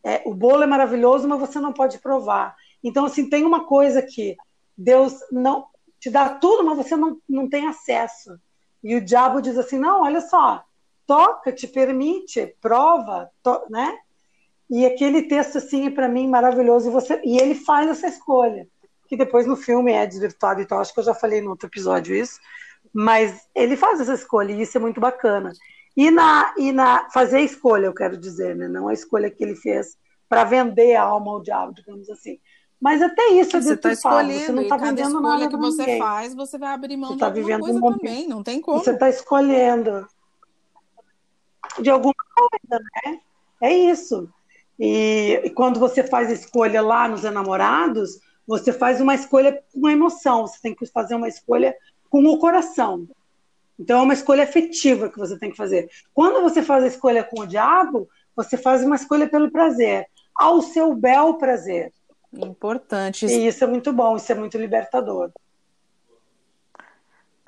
É, o bolo é maravilhoso, mas você não pode provar. Então, assim, tem uma coisa que Deus não te dá tudo, mas você não, não tem acesso. E o diabo diz assim: não, olha só, toca, te permite, prova, to- né? E aquele texto, assim, para mim, maravilhoso. E, você, e ele faz essa escolha, que depois no filme é desvirtuado e tal. Acho que eu já falei no outro episódio isso. Mas ele faz essa escolha e isso é muito bacana. E na, e na fazer a escolha, eu quero dizer, né? não a escolha que ele fez para vender a alma ao diabo, digamos assim. Mas até isso é Você está escolhendo você não está vendendo escolha nada que para você ninguém. faz, você vai abrir mão Você de tá alguma coisa um também, não tem como. Você está escolhendo de alguma coisa, né? É isso. E, e quando você faz a escolha lá nos enamorados, você faz uma escolha com uma emoção. Você tem que fazer uma escolha com o coração. Então é uma escolha afetiva que você tem que fazer. Quando você faz a escolha com o diabo, você faz uma escolha pelo prazer, ao seu bel prazer. Importante. E isso é muito bom, isso é muito libertador.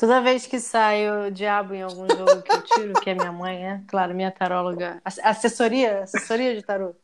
Toda vez que sai o diabo em algum jogo que eu tiro, que é minha mãe, né? Claro, minha taróloga. ass- Assessoria, assessoria de tarô.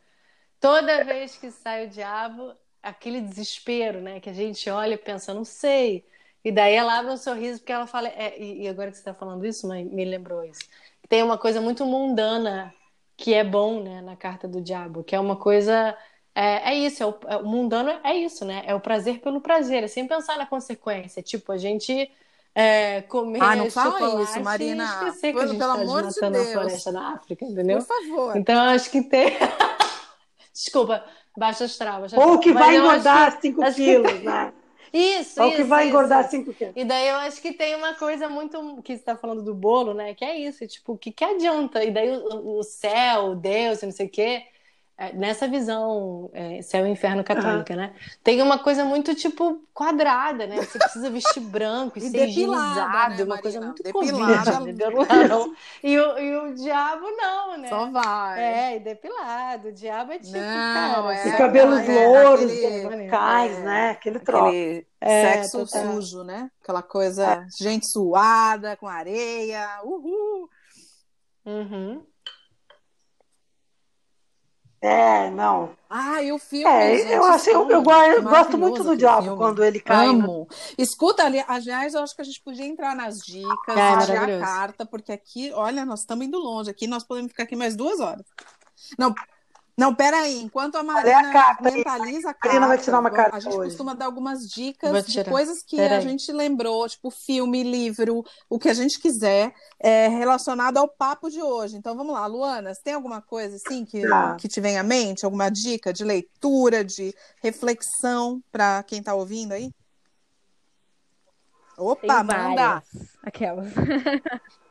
Toda vez que sai o diabo, aquele desespero, né? Que a gente olha e pensa, não sei. E daí ela abre um sorriso porque ela fala. é, e, e agora que você está falando isso, mãe, me lembrou isso. Tem uma coisa muito mundana que é bom, né? Na carta do diabo, que é uma coisa. É, é isso, é o, é- o mundano é isso, né? É o prazer pelo prazer, é sem pensar na consequência. Tipo, a gente é, comer Ah, não fala isso, Marina. esquecer que Pelo- a gente pelo tá amor de Deus. floresta na África, entendeu? Por favor. Então, acho que tem. Desculpa, baixa astral. Baixa Ou que Mas vai engordar 5 acho que quilos, tem- né? Isso, Ou isso. que vai isso, engordar isso. 5 quilos. E daí eu acho que tem uma coisa muito que você está falando do bolo, né? Que é isso, tipo, o que, que adianta? E daí o, o céu, Deus, não sei o quê, nessa visão é, céu e inferno católica, né? Tem uma coisa muito, tipo, quadrada, né? Você precisa vestir branco e, E ser higienizado, né, uma coisa muito Depilada. E, o, e o diabo não, né? Só vai. É, e depilado. O diabo é tipo, Não, cara, é E cabelos é louros, aquele- é, né? Aquele troço. Aquele É, sexo total. sujo, né? Aquela coisa, gente suada, com areia, uhul. Uhum. É, não. Ah, e o filme, É, gente, eu acho, eu, eu, eu gosto muito do diabo filme. quando ele cai. no- Amo. Escuta, ali, aliás, eu acho que a gente podia entrar nas dicas, é a carta, porque aqui, olha, nós estamos indo longe. Aqui nós podemos ficar aqui mais duas horas. Não, não, peraí. Enquanto a a Marina carta aí. mentaliza a A carta, Marina vai tirar uma carta a gente hoje. costuma dar algumas dicas de coisas que Peraí. a gente lembrou, tipo filme, livro, o que a gente quiser, é, relacionado ao papo de hoje. Então vamos lá, Luana, você tem alguma coisa assim que, Tá. que te vem à mente? Alguma dica de leitura, de reflexão para quem está ouvindo aí? Opa, manda! Aquelas.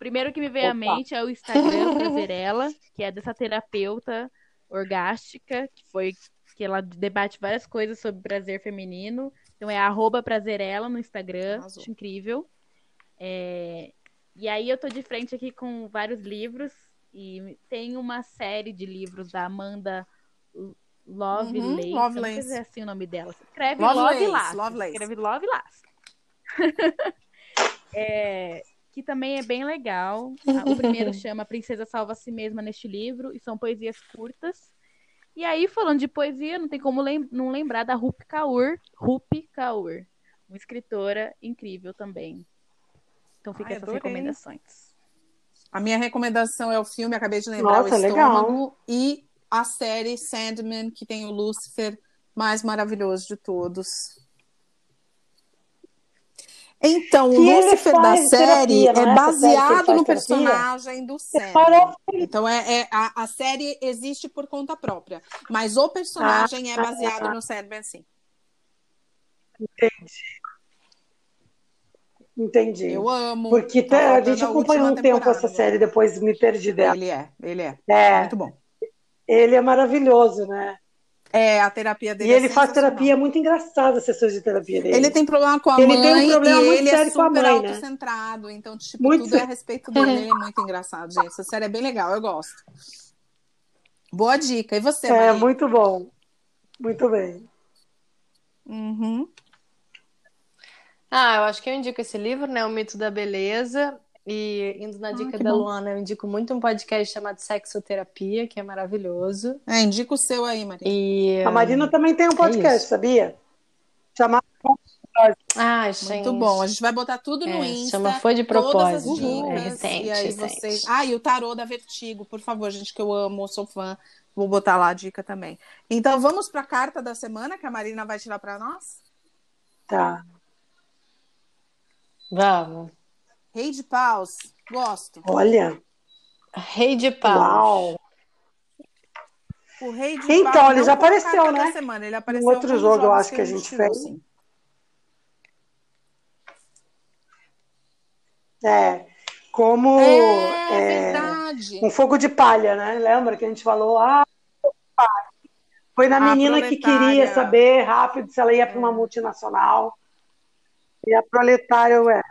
Primeiro que me veio à Opa. mente é o Instagram Prazerela, que é dessa terapeuta orgástica, que foi que ela debate várias coisas sobre prazer feminino. Então é arroba Prazerela no Instagram. Acho incrível. É, E aí eu tô de frente aqui com vários livros e tem uma série de livros da Amanda Love Uhum, Lace. Lovelace. Não sei se é assim o nome dela. Escreve Lovelace, Love Lace. Lovelace. Escreve Love Lace. É, que também é bem legal. O primeiro chama Princesa Salva a Si Mesma neste livro, e são poesias curtas. E aí, falando de poesia, não tem como lem- não lembrar da Rupi Kaur. Rupi Kaur, uma escritora incrível também. Então fica Ai, essas adorei. recomendações. A minha recomendação é o filme, acabei de lembrar, Nossa, o legal. Estômago, e a série Sandman, que tem o Lucifer, mais maravilhoso de todos. Então, o Lucifer da série terapia, é é série que ele baseado no terapia? personagem do Sandman. Parou. Então, é, é- a, a série existe por conta própria, mas o personagem é baseado no Sandman, sim. Entendi. Eu amo. Porque Tá a gente acompanhou um tempo essa série, depois me perdi dela. Ele é, ele é. É, Muito bom. ele é maravilhoso, né? É, a terapia E dele é ele faz sensacional. terapia, é muito engraçada as sessões de terapia dele. Ele tem problema com a Ele mãe tem um problema e muito ele é sério com a mãe, né? autocentrado. Então, tipo, Muito tudo é a sério. respeito dele. Ele é muito engraçado, gente. Essa série é bem legal, eu gosto. Boa dica. E você, É, Maria? muito bom. Muito bem. Uhum. Ah, eu acho que eu indico esse livro, né? O Mito da Beleza. E indo na dica que da bom. Luana, eu indico muito um podcast chamado Sexoterapia, que é maravilhoso. É, indica o seu aí, Maria. E. A Marina também tem um podcast, isso. sabia? Chamado Ah, gente. Muito bom. A gente vai botar tudo no É, Insta. chama Foi de Todas as Propósito. dicas. É recente, e aí recente. vocês. Ah, e o tarô da Vertigo, por favor, gente, que eu amo, sou fã. Vou botar lá a dica também. Então vamos para a carta da semana que a Marina vai tirar para nós? Tá. Vamos. Rei de paus. Gosto. Olha. Rei de Pau. Uau. O rei de Então, paus ele não já apareceu, né? semana, ele apareceu outro jogo, eu acho que a gente fez. sim. É. Como É, é, verdade. um fogo de palha, né? Lembra que a gente falou? Ah, foi na A menina que queria saber rápido se ela ia para uma multinacional. E a proletária é.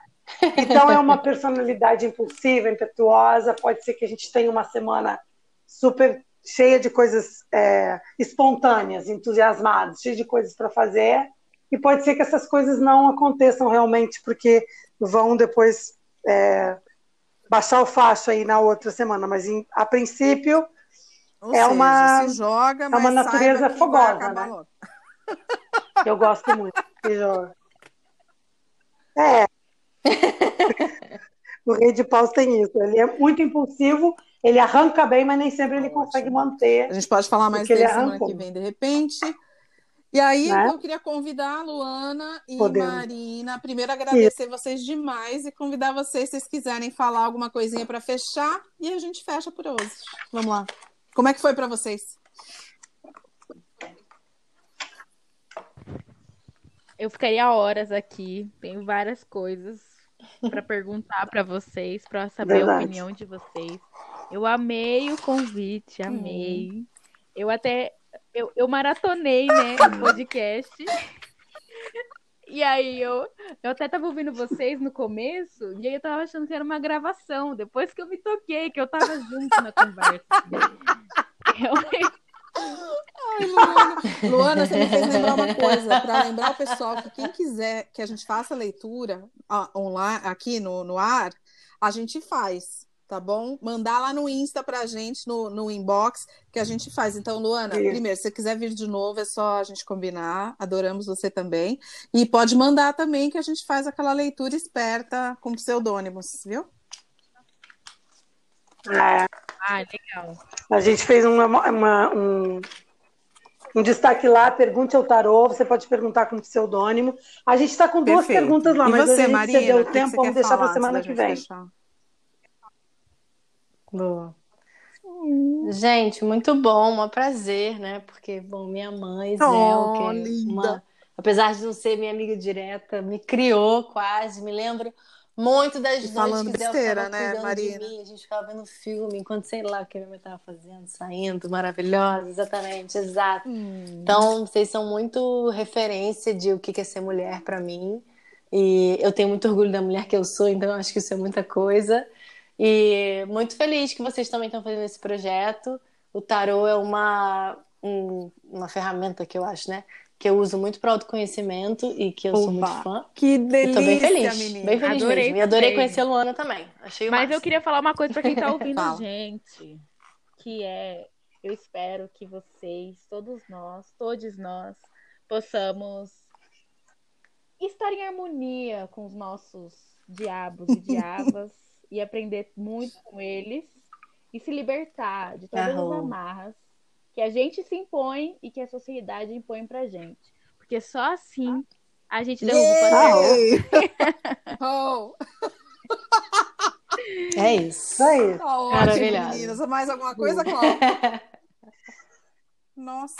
Então é uma personalidade impulsiva, impetuosa. Pode ser que a gente tenha uma semana super cheia de coisas é, espontâneas, entusiasmadas, cheia de coisas para fazer. E pode ser que essas coisas não aconteçam realmente, porque vão depois é, baixar o facho aí na outra semana. Mas em- a princípio Ou é seja, uma- se joga, é uma natureza fogosa, né? eu gosto muito. de jogo. É. o rei de paus tem isso. Ele é muito impulsivo, ele arranca bem, mas nem sempre ele Ótimo. consegue manter. A gente pode falar mais dele semana que vem, de repente. E aí, Né? eu queria convidar a Luana e Podemos. Marina. Primeiro, agradecer vocês demais e convidar vocês, se vocês quiserem falar alguma coisinha para fechar. E a gente fecha por hoje. Vamos lá. Como é que foi para vocês? Eu ficaria horas aqui, tenho várias coisas para perguntar para vocês, para saber Verdade. a opinião de vocês. Eu amei o convite, amei. Eu até eu, eu maratonei, né, o podcast. E aí eu, eu até tava ouvindo vocês no começo, e aí eu tava achando que era uma gravação, depois que eu me toquei, que eu tava junto na conversa. Realmente, Ai, Luana. Luana, você me fez lembrar uma coisa, para lembrar o pessoal que quem quiser que a gente faça leitura online, aqui no, no ar, a gente faz, tá bom? Mandar lá no Insta pra gente, no, no inbox, que a gente faz. Então, Luana, Isso. primeiro, se você quiser vir de novo, é só a gente combinar. Adoramos você também. E pode mandar também que a gente faz aquela leitura esperta com pseudônimos, viu? É, ah, legal. a gente fez uma- uma- um, um destaque lá, pergunte ao tarô, você pode perguntar com pseudônimo. A gente está com duas Perfeito. perguntas lá, e mas você, gente Marina, cedeu o que tempo, você vamos deixar para semana que gente vem. fechar? Boa. Gente, muito bom, um prazer, né? Porque, bom, minha mãe, Zé, Oh, que é uma, apesar de não ser minha amiga direta, me criou quase, me lembro muito das noites falando besteira, ficava né, cuidando Marina? de mim, a gente ficava vendo filme, enquanto sei lá o que a minha mãe estava fazendo, saindo, maravilhosa, exatamente, exato. Hum. Então, vocês são muito referência de o que é ser mulher para mim. E eu tenho muito orgulho da mulher que eu sou, então eu acho que isso é muita coisa. E muito feliz que vocês também estão fazendo esse projeto. O tarô é uma um, uma ferramenta que eu acho, né? Que eu uso muito para autoconhecimento e que eu Opa, sou muito fã. Que delícia, bem feliz, menina. Bem feliz adorei mesmo. E adorei conhecer a Luana também. Achei Mas massa. eu queria falar uma coisa para quem tá ouvindo a gente, que é eu espero que vocês, todos nós, todos nós, possamos estar em harmonia com os nossos diabos e diabas e aprender muito com eles e se libertar de todas Arrou. as amarras que a gente se impõe e que a sociedade impõe pra gente. Porque só assim a gente derruba o oh. É isso. É isso. Tá ótimo, meninas. Mais alguma coisa, Cláudia? Nossa.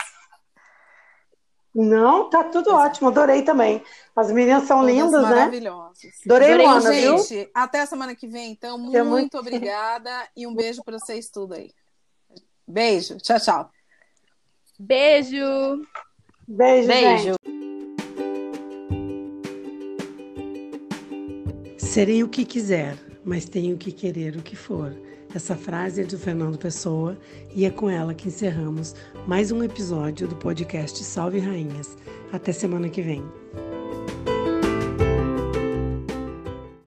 Não, tá tudo ótimo. Adorei também. As meninas são Todas lindas, né? maravilhosas. Adorei, Adorei Luana, gente. viu? Até a semana que vem, então. Muito, muito obrigada e um beijo para vocês tudo aí. Beijo. Tchau, tchau. Beijo. Beijo, Beijo. Serei o que quiser, mas tenho que querer o que for. Essa frase é do Fernando Pessoa e é com ela que encerramos mais um episódio do podcast Salve Rainhas. Até semana que vem.